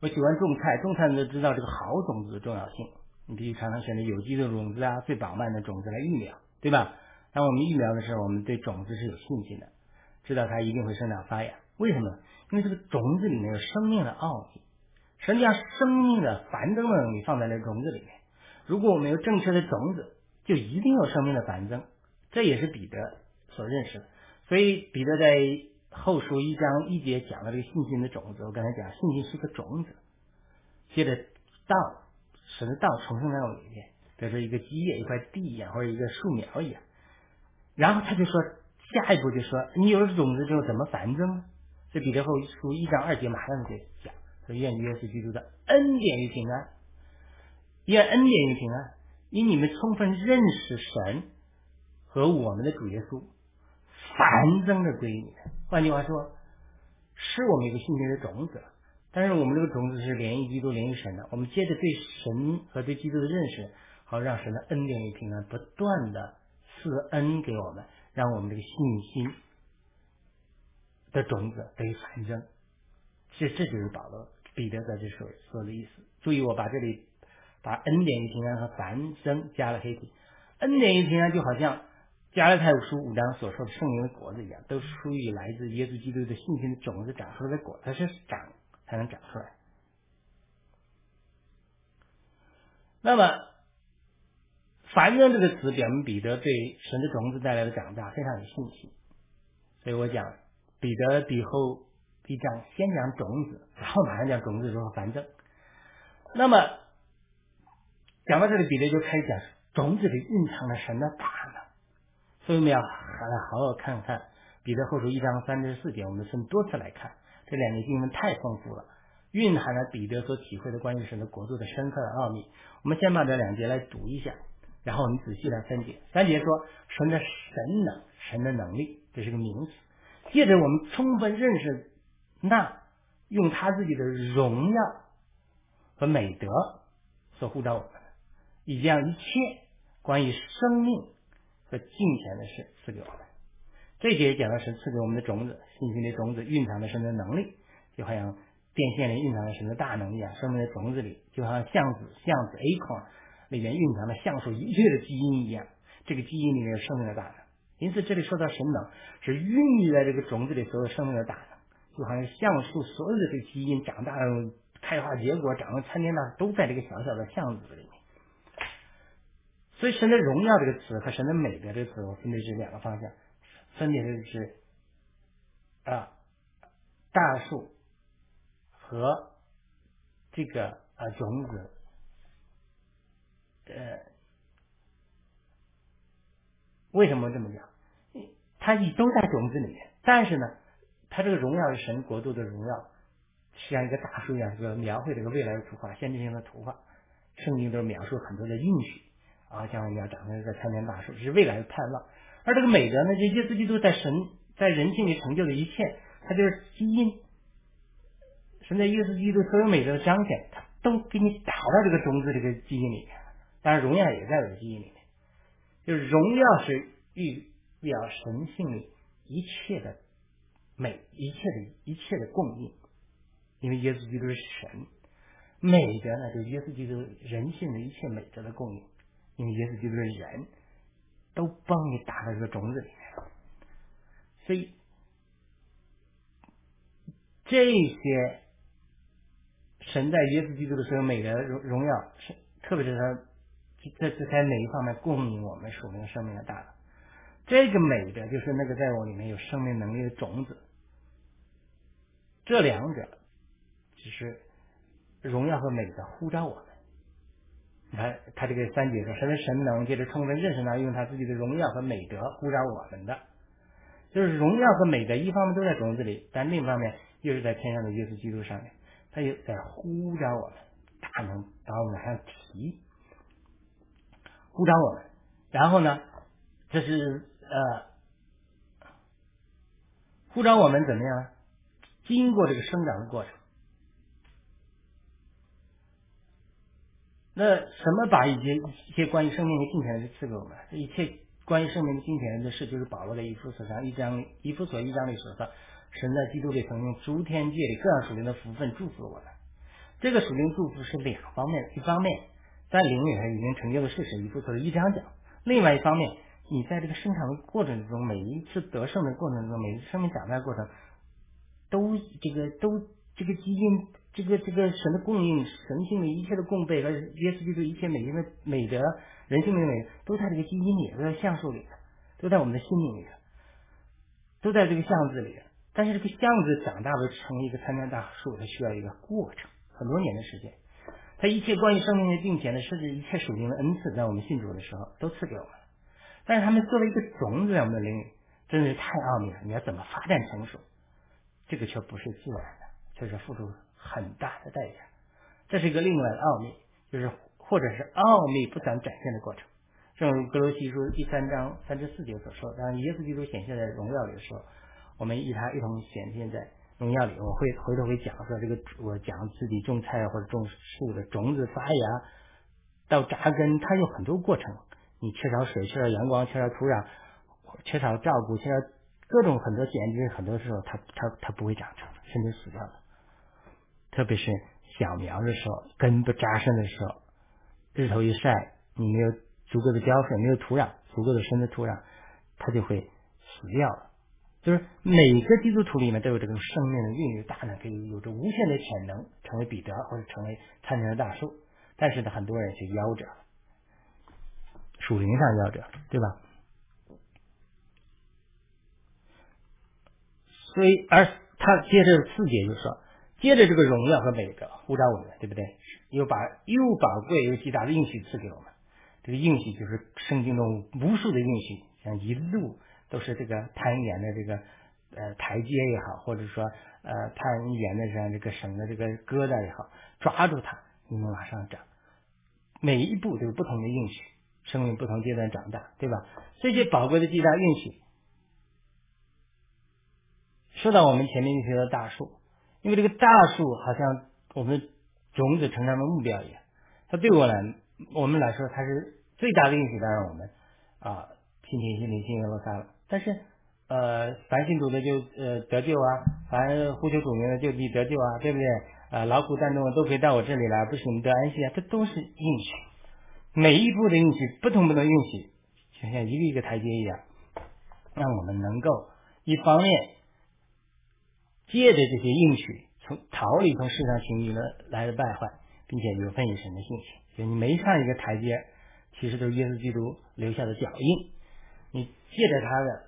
我喜欢种菜，种菜都知道这个好种子的重要性。你必须常常选择有机的种子啊，最饱满的种子来育苗，对吧？当我们育苗的时候，我们对种子是有信心的。知道它一定会生长发芽。为什么？因为这个种子里面有生命的奥秘，神将生命的繁增的能力放在了种子里面。如果我们有正确的种子，就一定有生命的繁增。这也是彼得所认识的。所以彼得在后书一章一节讲了这个信心的种子。我刚才讲，信心是个种子，接着道，神的道重生在我里面，比如说一个基业、一块地一样，或者一个树苗一样。然后他就说，下一步就说，你有了种子之后怎么繁增？这彼得后书一章二节马上就讲，说愿耶稣基督的恩典与平安，愿恩典与平安，因你们充分认识神和我们的主耶稣，繁增的归你。换句话说，是我们一个信心的种子，但是我们这个种子是连于基督、连于神的。我们接着对神和对基督的认识，好让神的恩典与平安不断的赐恩给我们，让我们这个信心。的种子得以繁生，这这就是保罗彼得在这说说的意思。注意，我把这里把恩典与平安和繁生加了黑体。恩典与平安就好像加勒泰书五章所说的圣灵的果子一样，都是属于来自耶稣基督的信心的种子长出来的果，它是长才能长出来。那么繁正这个词表明彼得对神的种子带来的长大非常有信心，所以我讲。彼得比后一章先讲种子，然后马上讲种子如何繁正。那么讲到这里，彼得就开始讲种子里蕴藏了神的大。所以我们要好好看看彼得后书一章三至四节，我们分多次来看这两节经文太丰富了，蕴含了彼得所体会的关于神的国度的深刻的奥秘。我们先把这两节来读一下，然后我们仔细来分解。三节说神的神能，神的能力，这是个名词。借着我们充分认识那用他自己的荣耀和美德所护照我们的，以将一切关于生命和金钱的事赐给我们。这节讲的是赐给我们的种子，信心的种子蕴藏的神的能力，就好像电线里蕴藏的神的大能一样。生命的种子里，就好像橡子橡子 A 孔里面蕴藏的橡树一切的基因一样。这个基因里面有生命的大能。因此，这里说到神能，是孕育在这个种子里所有生命的大能，就好像橡树所有的这个基因长大、开花结果、长成参天大，都在这个小小的橡子里。所以，神的荣耀这个词和神的美德这个词，我分别是两个方向，分别是啊大树和这个啊种子，呃。为什么这么讲？它一都在种子里面，但是呢，它这个荣耀是神国度的荣耀，像一个大树一样，这个描绘这个未来的图画，先知性的图画。圣经都描述很多的应许啊，将来要长成一个参天大树，是未来的盼望。而这个美德呢，就耶稣基督在神在人性里成就的一切，它就是基因。神在耶稣基督所有美德的彰显，它都给你打到这个种子这个基因里面，当然荣耀也在这个基因里面。就是荣耀是预表神性里一切的美，一切的一切的供应，因为耶稣基督是神。美德呢，就是耶稣基督人性的一切美德的供应，因为耶稣基督的人，都帮你打到这个种子里面。所以这些神在耶稣基督的时候美的荣荣耀，特别是他。这是在哪一方面供应我们属灵生命的大？这个美的，就是那个在我里面有生命能力的种子。这两者只是荣耀和美的呼召我。你看，他这个三节说，神的神能借着充分认识他，用他自己的荣耀和美德呼召我们的，就是荣耀和美德一方面都在种子里，但另一方面又是在天上的耶稣基督上面，他又在呼召我们，大能把我们往上提。呼召我们，然后呢？这是呃，呼召我们怎么样？经过这个生长的过程，那什么把一些一些关于生命的金钱的赐给我们？这一切关于生命的金钱的事，就是保罗的一夫所上一章一夫所一章里所说，神在基督里曾用诸天界里各样属灵的福分祝福我们。这个属灵祝福是两方面，一方面。在灵里头已经成就的事实，一副所一章讲；另外一方面，你在这个生产的过程之中，每一次得胜的过程中，每一次生命长大过程，都这个都这个基因，这个这个神的供应，神性的一切的供备和耶稣基督一切美的美德，人性的美，都在这个基因里，都在橡树里都在我们的心灵里都在这个橡子里。但是这个橡子长大为成一个参天大树，它需要一个过程，很多年的时间。它一切关于生命的并且呢，甚至一切属灵的恩赐，在我们信主的时候都赐给我们。但是他们作为一个种子在我们的灵里，真的是太奥秘了。你要怎么发展成熟，这个却不是自然的，却是付出很大的代价。这是一个另外的奥秘，就是或者是奥秘不想展现的过程。正如格罗西书第三章三至四节所说，当耶稣基督显现在荣耀里的时候，我们与他一同显现在。荣耀里，我会回头会讲说这个，我讲自己种菜或者种树的种子发芽到扎根，它有很多过程。你缺少水，缺少阳光，缺少土壤，缺少照顾，缺少各种很多简直很多时候，它它它不会长成，甚至死掉了。特别是小苗的时候，根不扎深的时候，日头一晒，你没有足够的浇水，没有土壤，足够的深的土壤，它就会死掉了。就是每个基督徒里面都有这种生命的孕育大能，可以有着无限的潜能，成为彼得或者成为参天的大树。但是呢，很多人却夭折，属灵上夭折，对吧？所以，而他接着四节就说，接着这个荣耀和美德呼召我们，对不对？又把又宝贵又极大的应许赐给我们。这个应许就是圣经中无数的应许，像一路。都是这个攀岩的这个呃台阶也好，或者说呃攀岩的像这个绳的这个疙瘩也好，抓住它，你能往上涨。每一步都有不同的应许，生命不同阶段长大，对吧？这些宝贵的巨大运气，说到我们前面那些大树，因为这个大树好像我们种子成长的目标一样，它对我来我们来说，它是最大的应许，当然我们啊，信天信地信耶路撒冷。但是，呃，凡信主的就呃得救啊，凡呼求主名的就必得救啊，对不对？啊，劳苦担重的都可以到我这里来，不是你们得安息啊，这都是应许。每一步的运气，不同不同应许，就像一个一个台阶一样，让我们能够一方面借着这些应许，从逃离从世上情欲的来的败坏，并且有份于神的信心。就你每上一个台阶，其实都是耶稣基督留下的脚印。你借着他的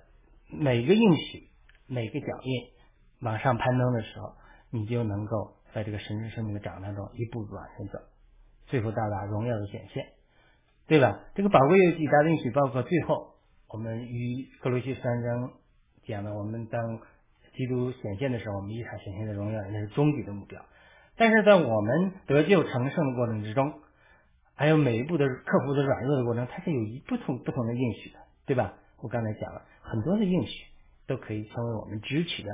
每个应许、每个脚印往上攀登的时候，你就能够在这个神圣生命的长当中一步步往前走，最后到达荣耀的显现，对吧？这个宝贵有几大的应许，包括最后我们与格罗西三章讲的，我们当基督显现的时候，我们一场显现的荣耀，那是终极的目标。但是在我们得救成圣的过程之中，还有每一步的克服的软弱的过程，它是有一不同不同的应许的。对吧？我刚才讲了很多的应许，都可以成为我们支取的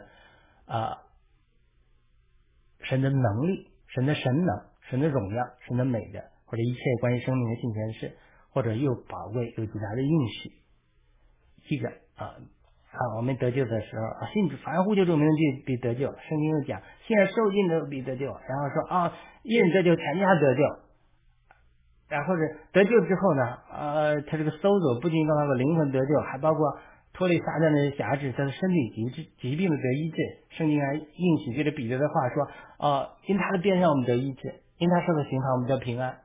啊，神的能力、神的神能、神的荣耀、神的美的，或者一切关于生命的信前事，或者又宝贵又极大的应许。一个啊啊，我们得救的时候啊，信凡呼救主名就必得救。圣经又讲，现在受尽都必得救。然后说啊，一人得救，全家得救。然后是得救之后呢，呃，他这个搜索不仅让他的灵魂得救，还包括脱离撒旦的辖制，他的身体疾疾病的得医治。圣经还应许，接着彼得的话说，哦，因他的鞭伤我们得医治，因他受的刑罚我们得平安。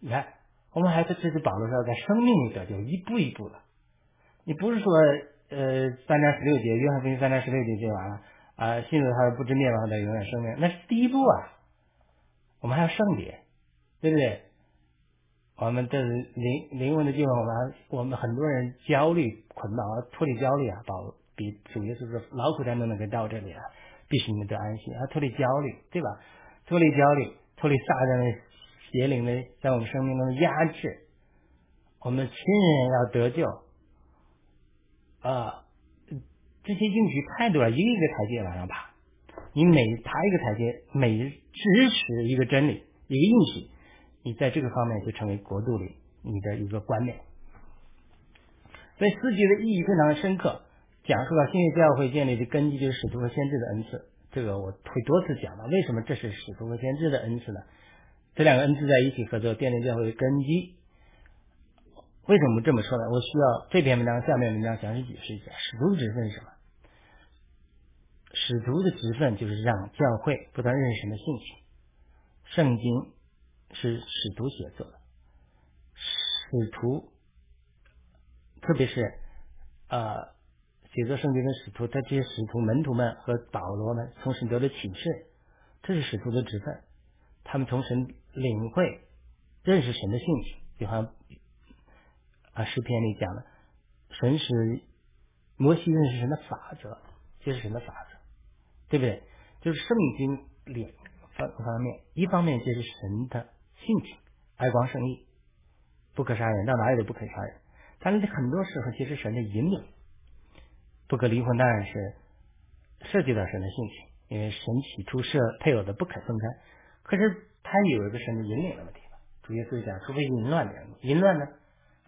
你看，我们还是这是保罗说在生命里得救，一步一步的。你不是说，呃，三章十六节，约翰福音三章十六节就完了啊，信主他不知灭亡的永远生命，那是第一步啊。我们还要圣洁，对不对？我们这是灵灵魂的地方，我们我们很多人焦虑捆绑脱离焦虑啊，保比主耶稣说劳苦担重的可以到这里啊，必须你们得安息啊，脱离焦虑，对吧？脱离焦虑，脱离撒旦的邪灵的在我们生命中的压制，我们亲人要得救啊，这些应许太多了，一个一个台阶往上爬，你每爬一个台阶，每支持一个真理，一个应许。你在这个方面就成为国度里你的一个观念，所以四句的意义非常的深刻，讲述了新约教会建立的根基就是使徒和先知的恩赐。这个我会多次讲到，为什么这是使徒和先知的恩赐呢？这两个恩赐在一起合作，奠定教会的根基。为什么这么说呢？我需要这篇文章、下面文章详细解释一下。使徒的职分是什么？使徒的职分就是让教会不断认识神的性情。圣经是使徒写作的，使徒，特别是呃写作圣经的使徒，他这些使徒门徒们和保罗们从神得的启示，这是使徒的职分。他们从神领会、认识神的性情，比方啊诗篇里讲的，神是摩西认识神的法则，这是神的法则，对不对？就是圣经两方方面，一方面就是神的性情，爱光圣义，不可杀人，到哪里都不可杀人。但是很多时候，其实神的引领，不可离婚当然是涉及到神的性情，因为神起初设配偶的不可分开。可是他有一个神的引领的问题吧。主耶稣讲，除非淫乱的人，淫乱呢，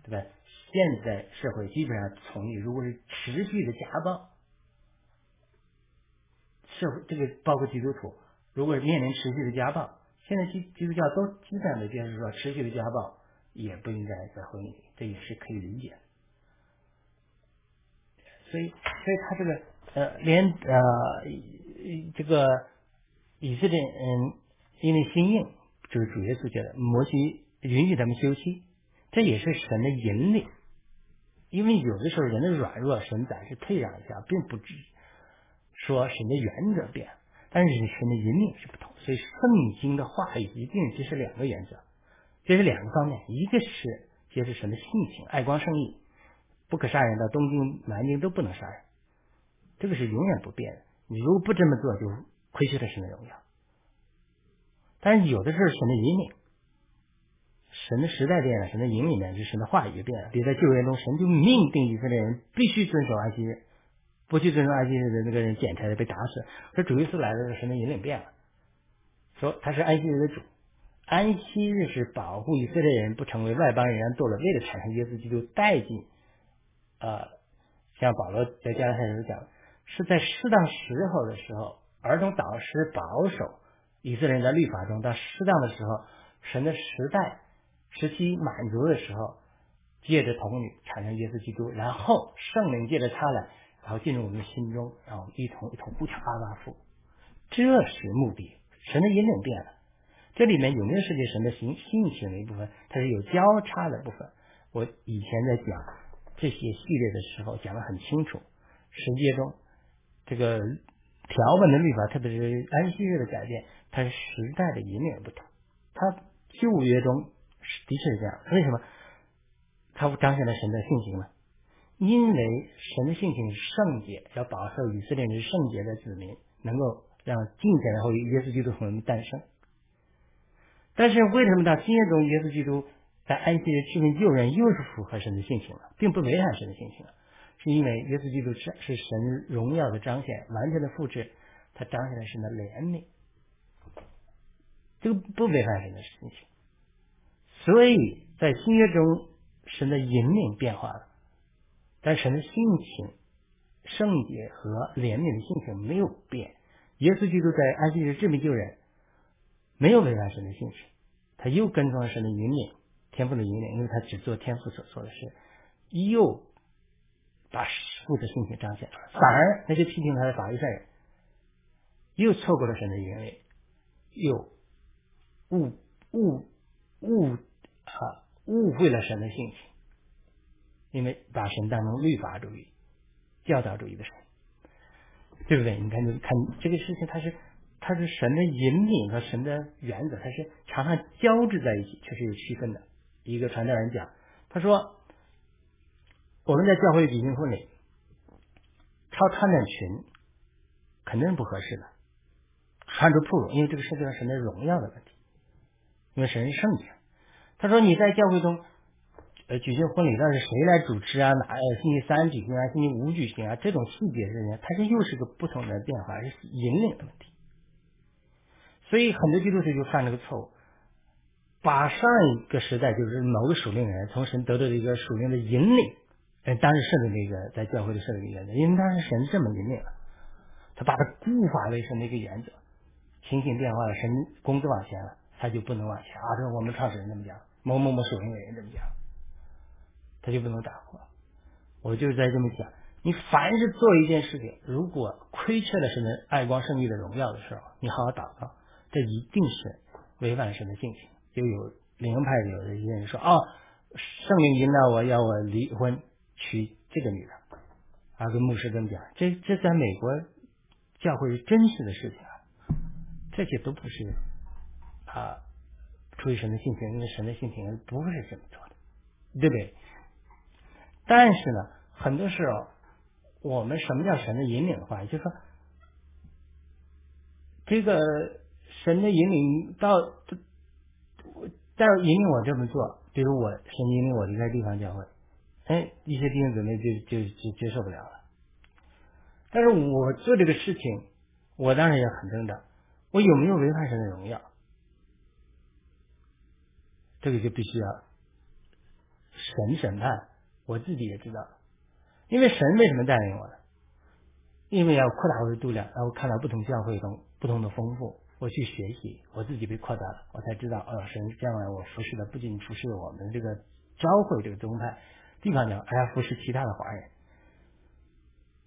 对吧？现在社会基本上从如果是持续的家暴，社会这个包括基督徒，如果是面临持续的家暴，现在基基督教都基本上就是说，持续的家暴也不应该在婚姻里，这也是可以理解。所以，所以他这个呃，连呃这个以色列嗯。因为心硬，就是主耶稣觉得摩西允许他们休妻，这也是神的引领。因为有的时候人的软弱，神暂时退让一下，并不指说神的原则变，但是神的引领是不同。所以圣经的话语一定这是两个原则，这是两个方面，一个是揭示神的性情，爱光圣义，不可杀人，到东京南京都不能杀人，这个是永远不变的。你如果不这么做，就亏缺了神的荣耀。但是有的时候神的引领，神的时代变了，神的引领呢，就神的话语变了。比如在旧约中，神就命定以色列人必须遵守安息日，不去遵守安息日的那个人检查的被打死。这主耶稣来的时候，神的引领变了，说他是安息日的主，安息日是保护以色列人不成为外邦人堕落，为了产生耶稣基督带进。呃，像保罗在加拉太书讲，是在适当时候的时候，儿童导师保守。以色列人在律法中，到适当的时候，神的时代时期满足的时候，借着童女产生耶稣基督，然后圣灵借着他来，然后进入我们的心中，然后一同一同呼叫阿巴父，这是目的。神的引领变了，这里面有没有涉及神的性性情的一部分？它是有交叉的部分。我以前在讲这些系列的时候讲的很清楚，实际中这个条文的律法，特别是安息日的改变。它是时代的引领不同，它旧约中的确是这样。为什么？它彰显了神的性情呢？因为神的性情是圣洁，要保守以色列人圣洁的子民，能够让近前然后耶稣基督从我们诞生。但是为什么到新约中耶稣基督在安息日去命救人，又是符合神的性情了，并不违反神的性情了？是因为耶稣基督是是神荣耀的彰显，完全的复制，它彰显了神的怜悯。这个不违反神的性情，所以在新约中，神的引领变化了，但神的性情、圣洁和怜悯的性情没有变。耶稣基督在安息日治病救人，没有违反神的性情，他又跟从了神的引领、天赋的引领，因为他只做天赋所做的事，又把父的性情彰显出来。反而那些批评他的法利赛人，又错过了神的引领，又。误误误啊！误会了神的性情，因为把神当成律法主义、教导主义的神，对不对？你看，你看这个事情，它是它是神的引领和神的原则，它是常常交织在一起，确实有区分的。一个传道人讲，他说：“我们在教会举行婚礼，超穿短裙肯定是不合适的，穿着暴露，因为这个涉及到神的荣耀的问题。”因为神是圣洁，他说你在教会中呃举行婚礼，那是谁来主持啊？哪星期三举行啊？星期五举行啊？这种细节事情，他这又是个不同的变化，是引领的问题。所以很多基督徒就犯了个错误，把上一个时代就是某个属灵人从神得到的一个属灵的引领，呃，当时设的那个在教会里设的原则，因为当时神这么引领了，他把它固化为神的一个原则，情形变化了，神工资往前了。他就不能往前啊！这是我们创始人这么讲，某某某属灵的人这么讲，他就不能打破。我就是在这么讲，你凡是做一件事情，如果亏缺了神的爱光圣义的荣耀的时候，你好好祷告，这一定是违反神的性情。就有灵派有的一些人说，哦，圣灵引导我要我离婚娶这个女的，啊，跟牧师这么讲，这这在美国教会是真实的事情啊，这些都不是啊出于神的性情，因为神的性情不会是这么做的，对不对？但是呢，很多时候我们什么叫神的引领的话，就是说这个神的引领到，到引领我这么做，比如我神引领我离开地方教会，哎，一些弟兄姊妹就就就接受不了了。但是我做这个事情，我当然也很挣扎，我有没有违反神的荣耀？这个就必须要神审判。我自己也知道，因为神为什么带领我呢？因为要扩大我的度量，然后看到不同教会中不同的丰富，我去学习，我自己被扩大了，我才知道，哦，神将来我服侍的不仅服侍我们这个教会这个宗派地方讲，还要服侍其他的华人。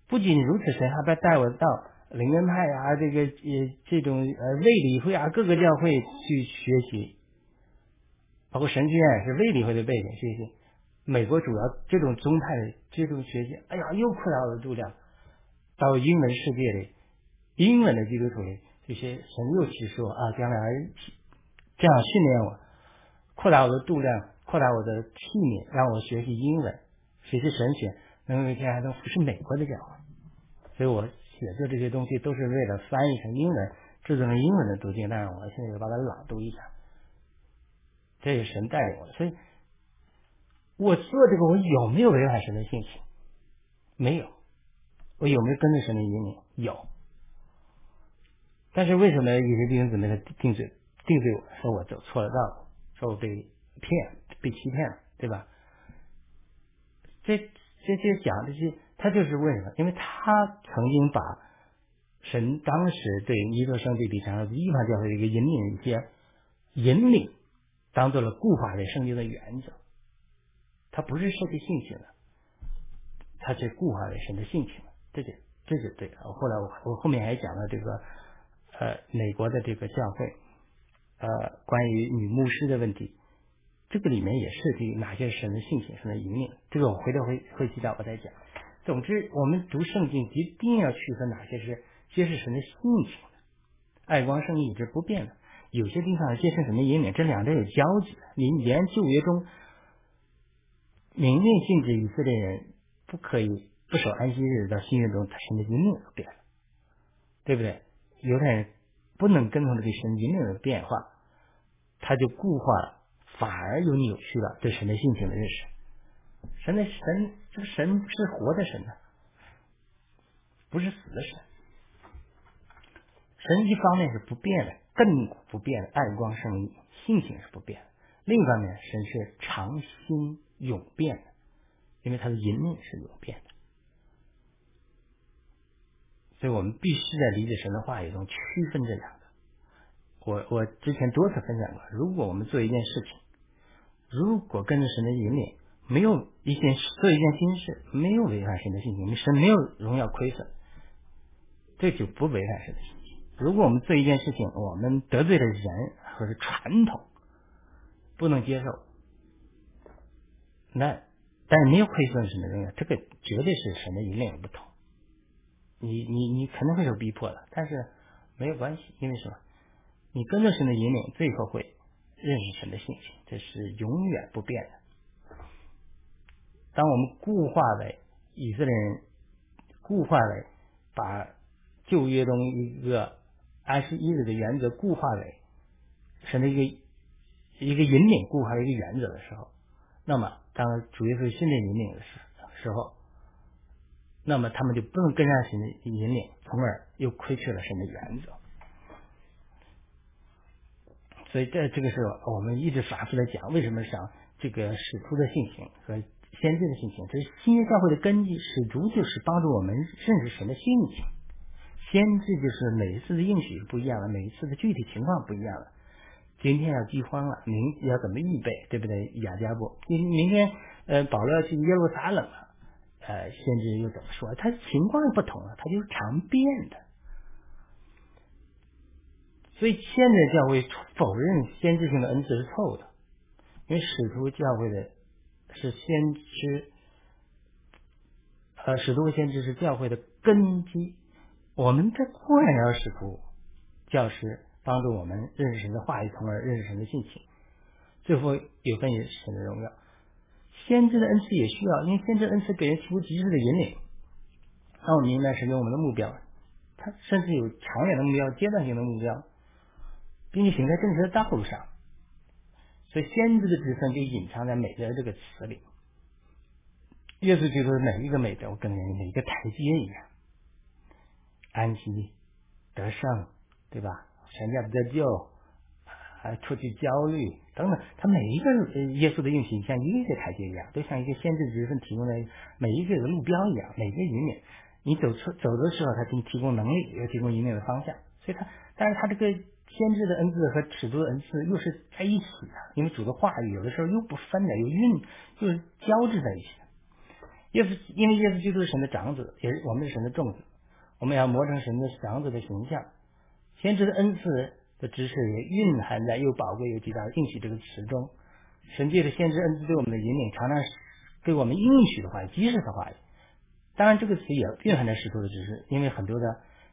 不仅如此，神还带带我到灵恩派啊，这个呃这种呃卫理会啊，各个教会去学习，包括神学院是卫理会的背景学习。美国主要这种宗派的这种学习，哎呀，又扩大我的度量，到英文世界里，英文的基督徒里，这些神又去说啊，将来这样训练我，扩大我的度量，扩大我的器皿，让我学习英文，学习神学，能有一天还能服侍美国的教会。所以我写作这些东西都是为了翻译成英文，制作成英文的读经，但是我现在就把它朗读一下，这是神带领我的，所以。我做这个，我有没有违反神的性情？没有。我有没有跟着神的引领？有。但是为什么有些弟兄姊妹他定罪定罪我说我走错了道，说我被骗被欺骗了，对吧？这这些讲这些，他就是为什么？因为他曾经把神当时对尼罗圣地比强的地方教会的一个引领一些引领，当做了固化的圣经的原则。它不是设计性情的，它是固化的神的性情，这就这就对了。后来我我后面还讲了这个呃美国的这个教会呃关于女牧师的问题，这个里面也涉及哪些神的性情、神的引领，这个我回头会会提到我再讲。总之，我们读圣经一定要区分哪些是揭示神的性情的，爱光圣义是不变的，有些地方揭示神的引领，这两者有交集的。你连旧约中。明令禁止以色列人不可以不守安息日，到新约中他神的引领都变了，对不对？犹太人不能跟从这个神引领的变化，他就固化了，反而又扭曲了对神的性情的认识。神的神，这个神是活的神呢，不是死的神。神一方面是不变的，亘古不变的爱光圣义，性情是不变的；另一方面，神是长心。永变的，因为它的引领是永变的，所以我们必须在理解神的话语中区分这两个。我我之前多次分享过，如果我们做一件事情，如果跟着神的引领，没有一件做一件新事，没有违反神的性情，神没有荣耀亏损，这就不违反神的性。如果我们做一件事情，我们得罪了人或者传统，不能接受。那，但是没有亏损什么荣耀，这个绝对是神的引领不同。你你你肯定会有逼迫的，但是没有关系，因为什么？你跟着神的引领，最后会认识神的信心，这是永远不变的。当我们固化为以色列人，固化为把旧约中一个安息日的原则固化为神的一个一个引领，固化的一个原则的时候，那么。当主耶稣训练引领的时时候，那么他们就不能跟上神的引领，从而又亏缺了神的原则。所以在这个时候，我们一直反复的讲，为什么讲这个使徒的性情和先知的性情？这是新约教会的根基。使徒就是帮助我们认识神的性情，先知就是每一次的应许是不一样的，每一次的具体情况不一样的。今天要饥荒了，明要怎么预备，对不对？雅加布，明明天呃保罗要去耶路撒冷了，呃，先知又怎么说？他情况不同了，他就是常变的。所以现在教会否认先知性的恩赐是错误的，因为使徒教会的是先知，呃，使徒和先知是教会的根基。我们在固然要使徒、教师帮助我们认识神的话语，从而认识神的性情，最后有份于神的荣耀。先知的恩赐也需要，因为先知恩赐给人提出极致的引领，让我们明白神给我们的目标，他甚至有长远的目标、阶段性的目标。并且行在正确的道路上，所以先知的职分就隐藏在美德这个词里。耶稣基督每一个美德，我跟人每一个台阶一样，安息、得胜，对吧？全家得救，啊，出去焦虑等等，他每一个耶稣的运行像一个台阶一样，都像一个先知职分提供的每一个的路标一样，每个引领你走出走的时候，他给你提供能力，也提供引领的方向。所以他，但是他这个。先知的恩赐和尺度的恩赐又是在一起的，因为主的话语有的时候又不分的，又运就是交织在一起。耶稣因为耶稣基督是神的长子，也是我们是神的众子，我们要磨成神的长子的形象。先知的恩赐的知识也蕴含在又宝贵又极大的应许这个词中。神借着先知恩赐对我们的引领，常常对我们应许的话语、即时的话语。当然，这个词也蕴含在使徒的知识，因为很多的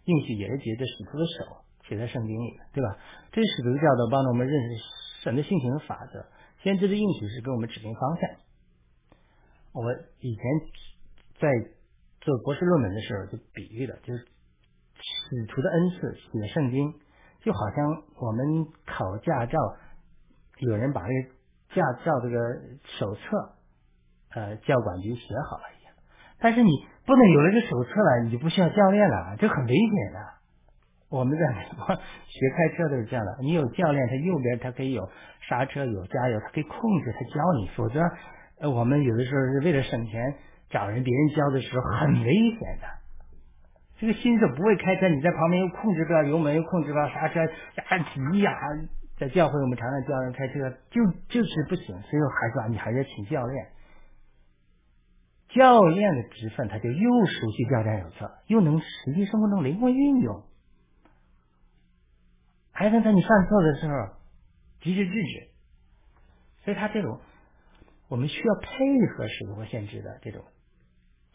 应许也是借着使徒的手。写在圣经里的，对吧？这使徒教导帮助我们认识神的性情和法则。先知的应许是给我们指明方向。我以前在做博士论文的时候就比喻了，就是使徒的恩赐写圣经，就好像我们考驾照，有人把这个驾照这个手册，呃，教管局写好了一样。但是你不能有了这手册了，你就不需要教练了，这很危险的。我们在美国学开车都是这样的，你有教练，他右边他可以有刹车、有加油，他可以控制，他教你。否则，呃，我们有的时候是为了省钱，找人别人教的时候很危险的。这个新手不会开车，你在旁边又控制不了油门，又控制不了刹车，呀急呀！在教会我们常常教人开车，就就是不行。所以还说你还是要请教练。教练的职分，他就又熟悉教战手册，又能实际生活中灵活运用。还能在你犯错的时候及时制止，所以他这种我们需要配合使徒和限制的这种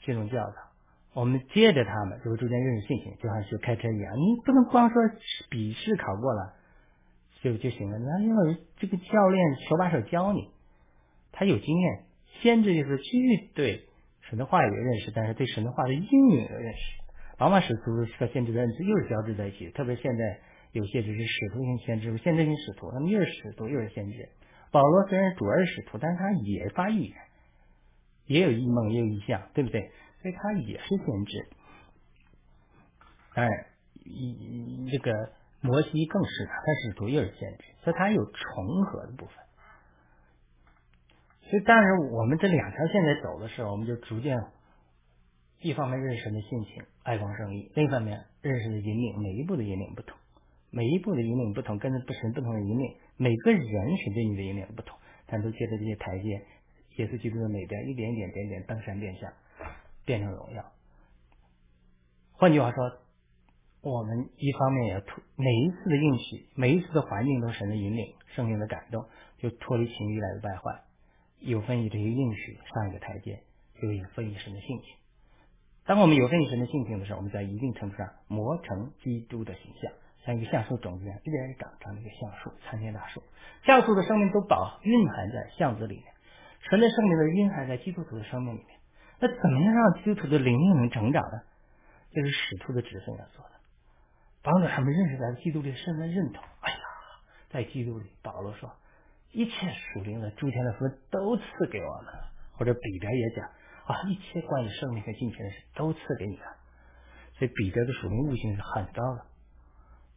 这种教导，我们接着他们就会逐渐认识信心，就像学开车一样，你不能光说笔试考过了就就行了，那要这个教练手把手教你，他有经验，先知就是具对神的话语认识，但是对神的话的应用的认识，往往使徒和先知的认知又是交织在一起，特别现在。有些只是使徒性先知和，先知性使徒，他们又是使徒又是先知。保罗虽然主要是使徒，但是他也发预言，也有异梦，也有异象，对不对？所以他也是先知。当然，一这个摩西更是他，他使徒又是先知，所以他有重合的部分。所以，当然我们这两条线在走的时候，我们就逐渐一方面认识神的性情，爱光胜利；另一方面认识的引领，每一步的引领不同。每一步的引领不同，跟着不神不同的引领，每个人是对你的引领不同，但都借着这些台阶，耶稣基督的美德一点一点点点登山变相，变成荣耀。换句话说，我们一方面也要脱每一次的应许，每一次的环境都神的引领，圣灵的感动，就脱离情欲来的败坏，有分于这些应许上一个台阶，就有分于神的性情。当我们有分于神的性情的时候，我们在一定程度上磨成基督的形象。像一个橡树种子一样，一点一长成一个橡树，参天大树。橡树的生命都保蕴含在橡子里，神的生命都蕴含在基督徒的生命里面。那怎么样让基督徒的灵命能成长呢？就是使徒的职分要做的，帮助他们认识在基督里身份认同。哎呀，在基督里，保罗说，一切属灵的诸天的福都赐给我们，或者彼得也讲啊，一切关于生命和金钱的事都赐给你了。所以彼得的属灵悟性是很高的。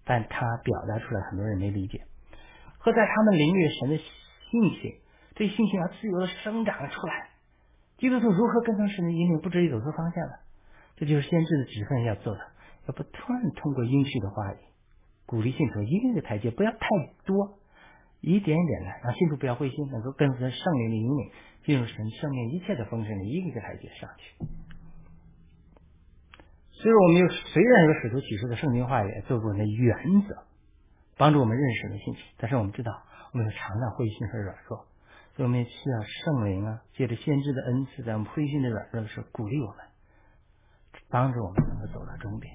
但他表达出来，很多人没理解。和在他们领略神的性情，这性情要自由的生长出来。基督徒如何跟从神的引领，不至于走错方向呢？这就是先知的职分要做的，要不断通过应许的话语，鼓励信徒一个个台阶，不要太多，一点一点的让信徒不要灰心，能够跟随圣灵的引领，进入神生命一切的丰盛的一个个台阶上去。所以，我们有虽然有使徒启示的圣经话语做我们的原则，帮助我们认识神的信息，但是我们知道，我们常常灰心和软弱，所以我们也需要圣灵啊，借着先知的恩赐，在我们灰心的软弱的时候鼓励我们，帮助我们能够走到终点。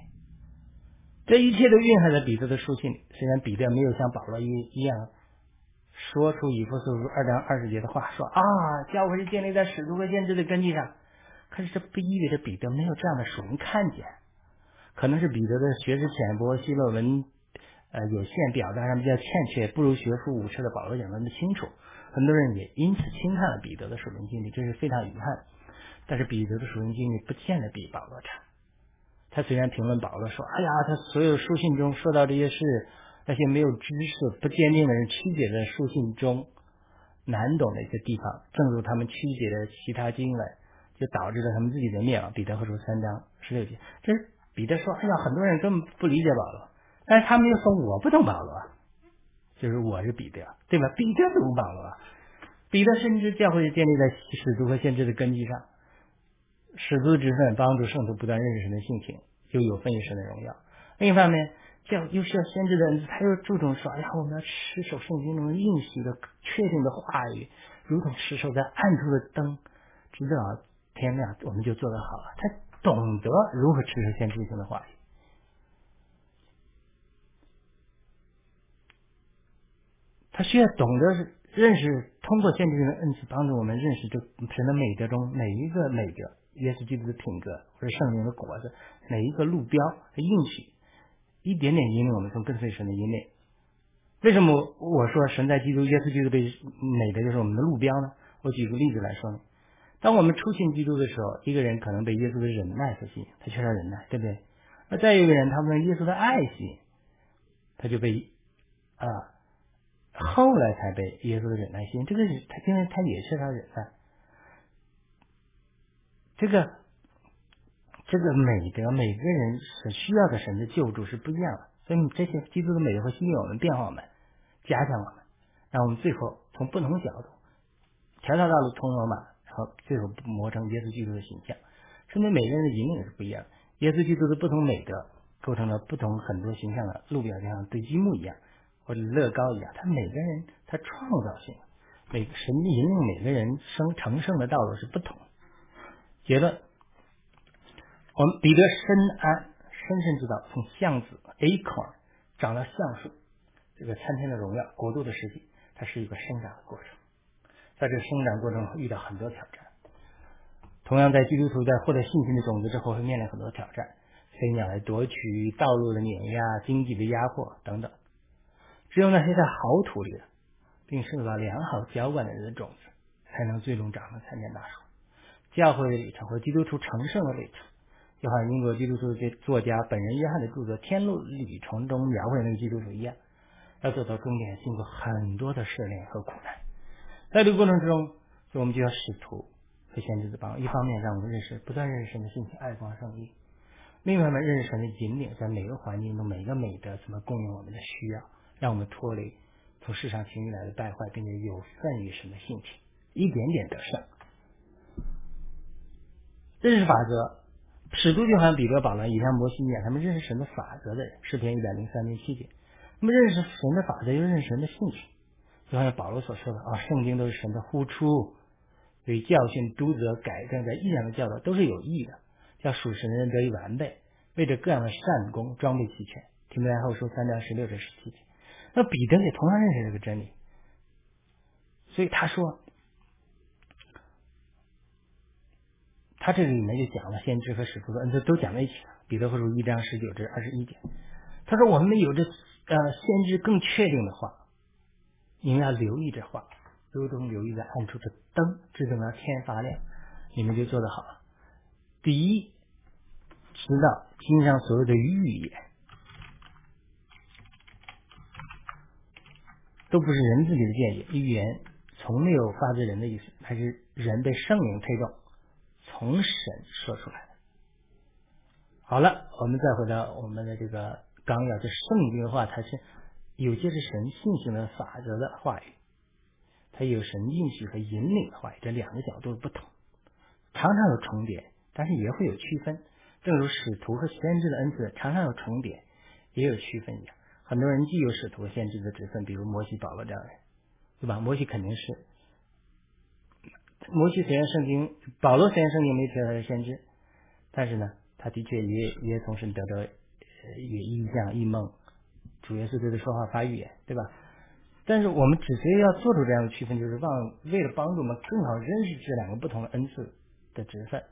这一切都蕴含在彼得的书信里。虽然彼得没有像保罗一一样说出以弗所书二章二十节的话，说啊，教会是建立在使徒和先知的根基上，可是这不意味着彼得没有这样的属灵看见。可能是彼得的学识浅薄，希罗文呃有限，表达上比较欠缺，不如学术五车的保罗讲的那么清楚。很多人也因此轻看了彼得的属灵经历，这是非常遗憾。但是彼得的属灵经历不见得比保罗差。他虽然评论保罗说：“哎呀，他所有书信中说到这些事，那些没有知识、不坚定的人曲解的书信中难懂的一些地方，正如他们曲解的其他经文，就导致了他们自己的灭亡。”彼得后书三章十六节，这是彼得说：“哎呀，很多人根本不理解保罗，但是他们又说我不懂保罗，就是我是彼得，对吧？彼得怎么保罗，彼得深知教会建立在使徒和先知的根基上。”使徒之分帮助圣徒不断认识神的性情，又有分于神的荣耀。另一方面，教又需要先知的恩赐，他又注重说：“哎呀，我们要持守圣经中应许的确定的话语，如同持守在暗处的灯，直到天亮，我们就做得好了。”他懂得如何持守先知性的话语，他需要懂得是认识通过先知的恩赐，帮助我们认识这神的美德中每一个美德。耶稣基督的品格或者圣灵的果子，每一个路标和应许，一点点引领我们从跟随神的引领。为什么我说神在基督耶稣基督的美德就是我们的路标呢？我举个例子来说呢，当我们初信基督的时候，一个人可能被耶稣的忍耐所吸引，他缺少忍耐，对不对？那再有一个人，他被耶稣的爱心，他就被啊，后来才被耶稣的忍耐心。这个他因为他也缺少忍耐。这个这个美德，每个人所需要的神的救助是不一样的，所以这些基督的美德会吸引我们、变化我们、加强我们，让我们最后从不同角度，条条道路通罗马，然后最后磨成耶稣基督的形象。说明每个人的引领是不一样的，耶稣基督的不同美德构成了不同很多形象的路标，就像堆积木一样，或者乐高一样，他每个人他创造性，每个神引领每个人生成圣的道路是不同。结论：我们彼得深谙深深知道，从橡子 acorn 长到橡树，这个参天的荣耀、国度的实体，它是一个生长的过程。在这个生长过程中遇到很多挑战。同样，在基督徒在获得信心的种子之后，会面临很多挑战：飞鸟来夺取道路的碾压、经济的压迫等等。只有那些在好土里的，并受到良好浇灌的人的种子，才能最终长成参天大树。教会的旅程和基督徒成圣的旅程，就好像英国基督徒的作家本人约翰的著作《天路旅程》中描绘那个基督徒一样，要走到终点，经过很多的试炼和苦难。在这个过程之中，我们就要使徒和先知的帮，一方面让我们认识不断认识神的性情、爱光圣意；另一方面认识神的引领，在每个环境中每个美德怎么供应我们的需要，让我们脱离从世上情欲来的败坏，并且有份于神的性情，一点点得胜。认识法则，使徒就好像彼得、保罗、以上摩西一样，他们认识神的法则的人。诗篇一百零三篇七节，那么认识神的法则，又认识神的性情，就好像保罗所说的啊，圣经都是神的呼出，对教训、督责、改正，在义上的教导都是有益的，叫属神的人得以完备，为着各样的善功装备齐全。听在后书三章十六至十七节，那彼得也同样认识这个真理，所以他说。他这里面就讲了先知和使徒的恩赐都讲在一起了。彼得后书一章十九至二十一节，他说我们有着呃先知更确定的话，你们要留意这话，如同留意在暗处的灯，直等到天发亮，你们就做得好了。第一，知道经上所有的预言都不是人自己的见解，预言从没有发自人的意思，它是人被圣灵推动。从神说出来的。好了，我们再回到我们的这个纲要，就圣经的话，它是有些是神性情的法则的话语，它有神应许和引领的话语，这两个角度不同，常常有重叠，但是也会有区分。正如使徒和先知的恩赐常常有重叠，也有区分一样。很多人既有使徒和先知的职分，比如摩西、保罗这样的人，对吧？摩西肯定是，摩西虽然圣经，保罗虽然圣经没提到他是先知，但是呢，他的确也也从神得到呃也异象、异梦，主耶稣对他说话发预言，对吧？但是我们之所以要做出这样的区分，就是帮为了帮助我们更好认识这两个不同的恩赐的职分。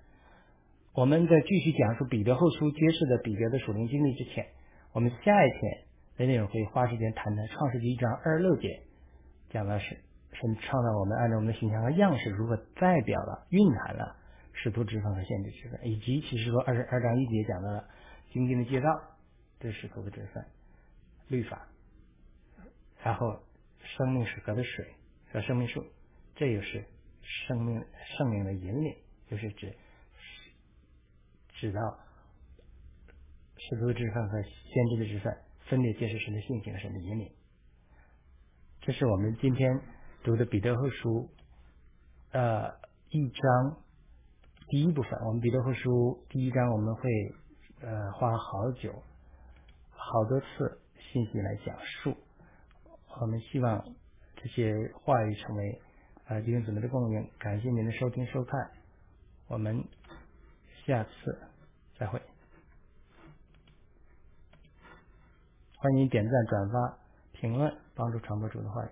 我们在继续讲述彼得后书揭示的彼得的属灵经历之前，我们下一天的内容会花时间谈谈创世纪一章二十六节，讲的是神创造我们按照我们的形象和样式，如何代表了蕴含了使徒之分和先知之分，以及其实说二十二章一节讲到了经经的介绍对使徒的之分、律法，然后生命水河的水和生命树，这就是生命圣灵的引领，就是指。指到使徒之分和先知的之分，分别揭示神的性情和神的引领。这是我们今天读的彼得后书，呃，一章第一部分。我们彼得后书第一章我们会呃花好久、好多次信息来讲述。我们希望这些话语成为啊弟兄姊妹的供应。感谢您的收听收看，我们。下次再会，欢迎点赞、转发、评论，帮助传播主的话语。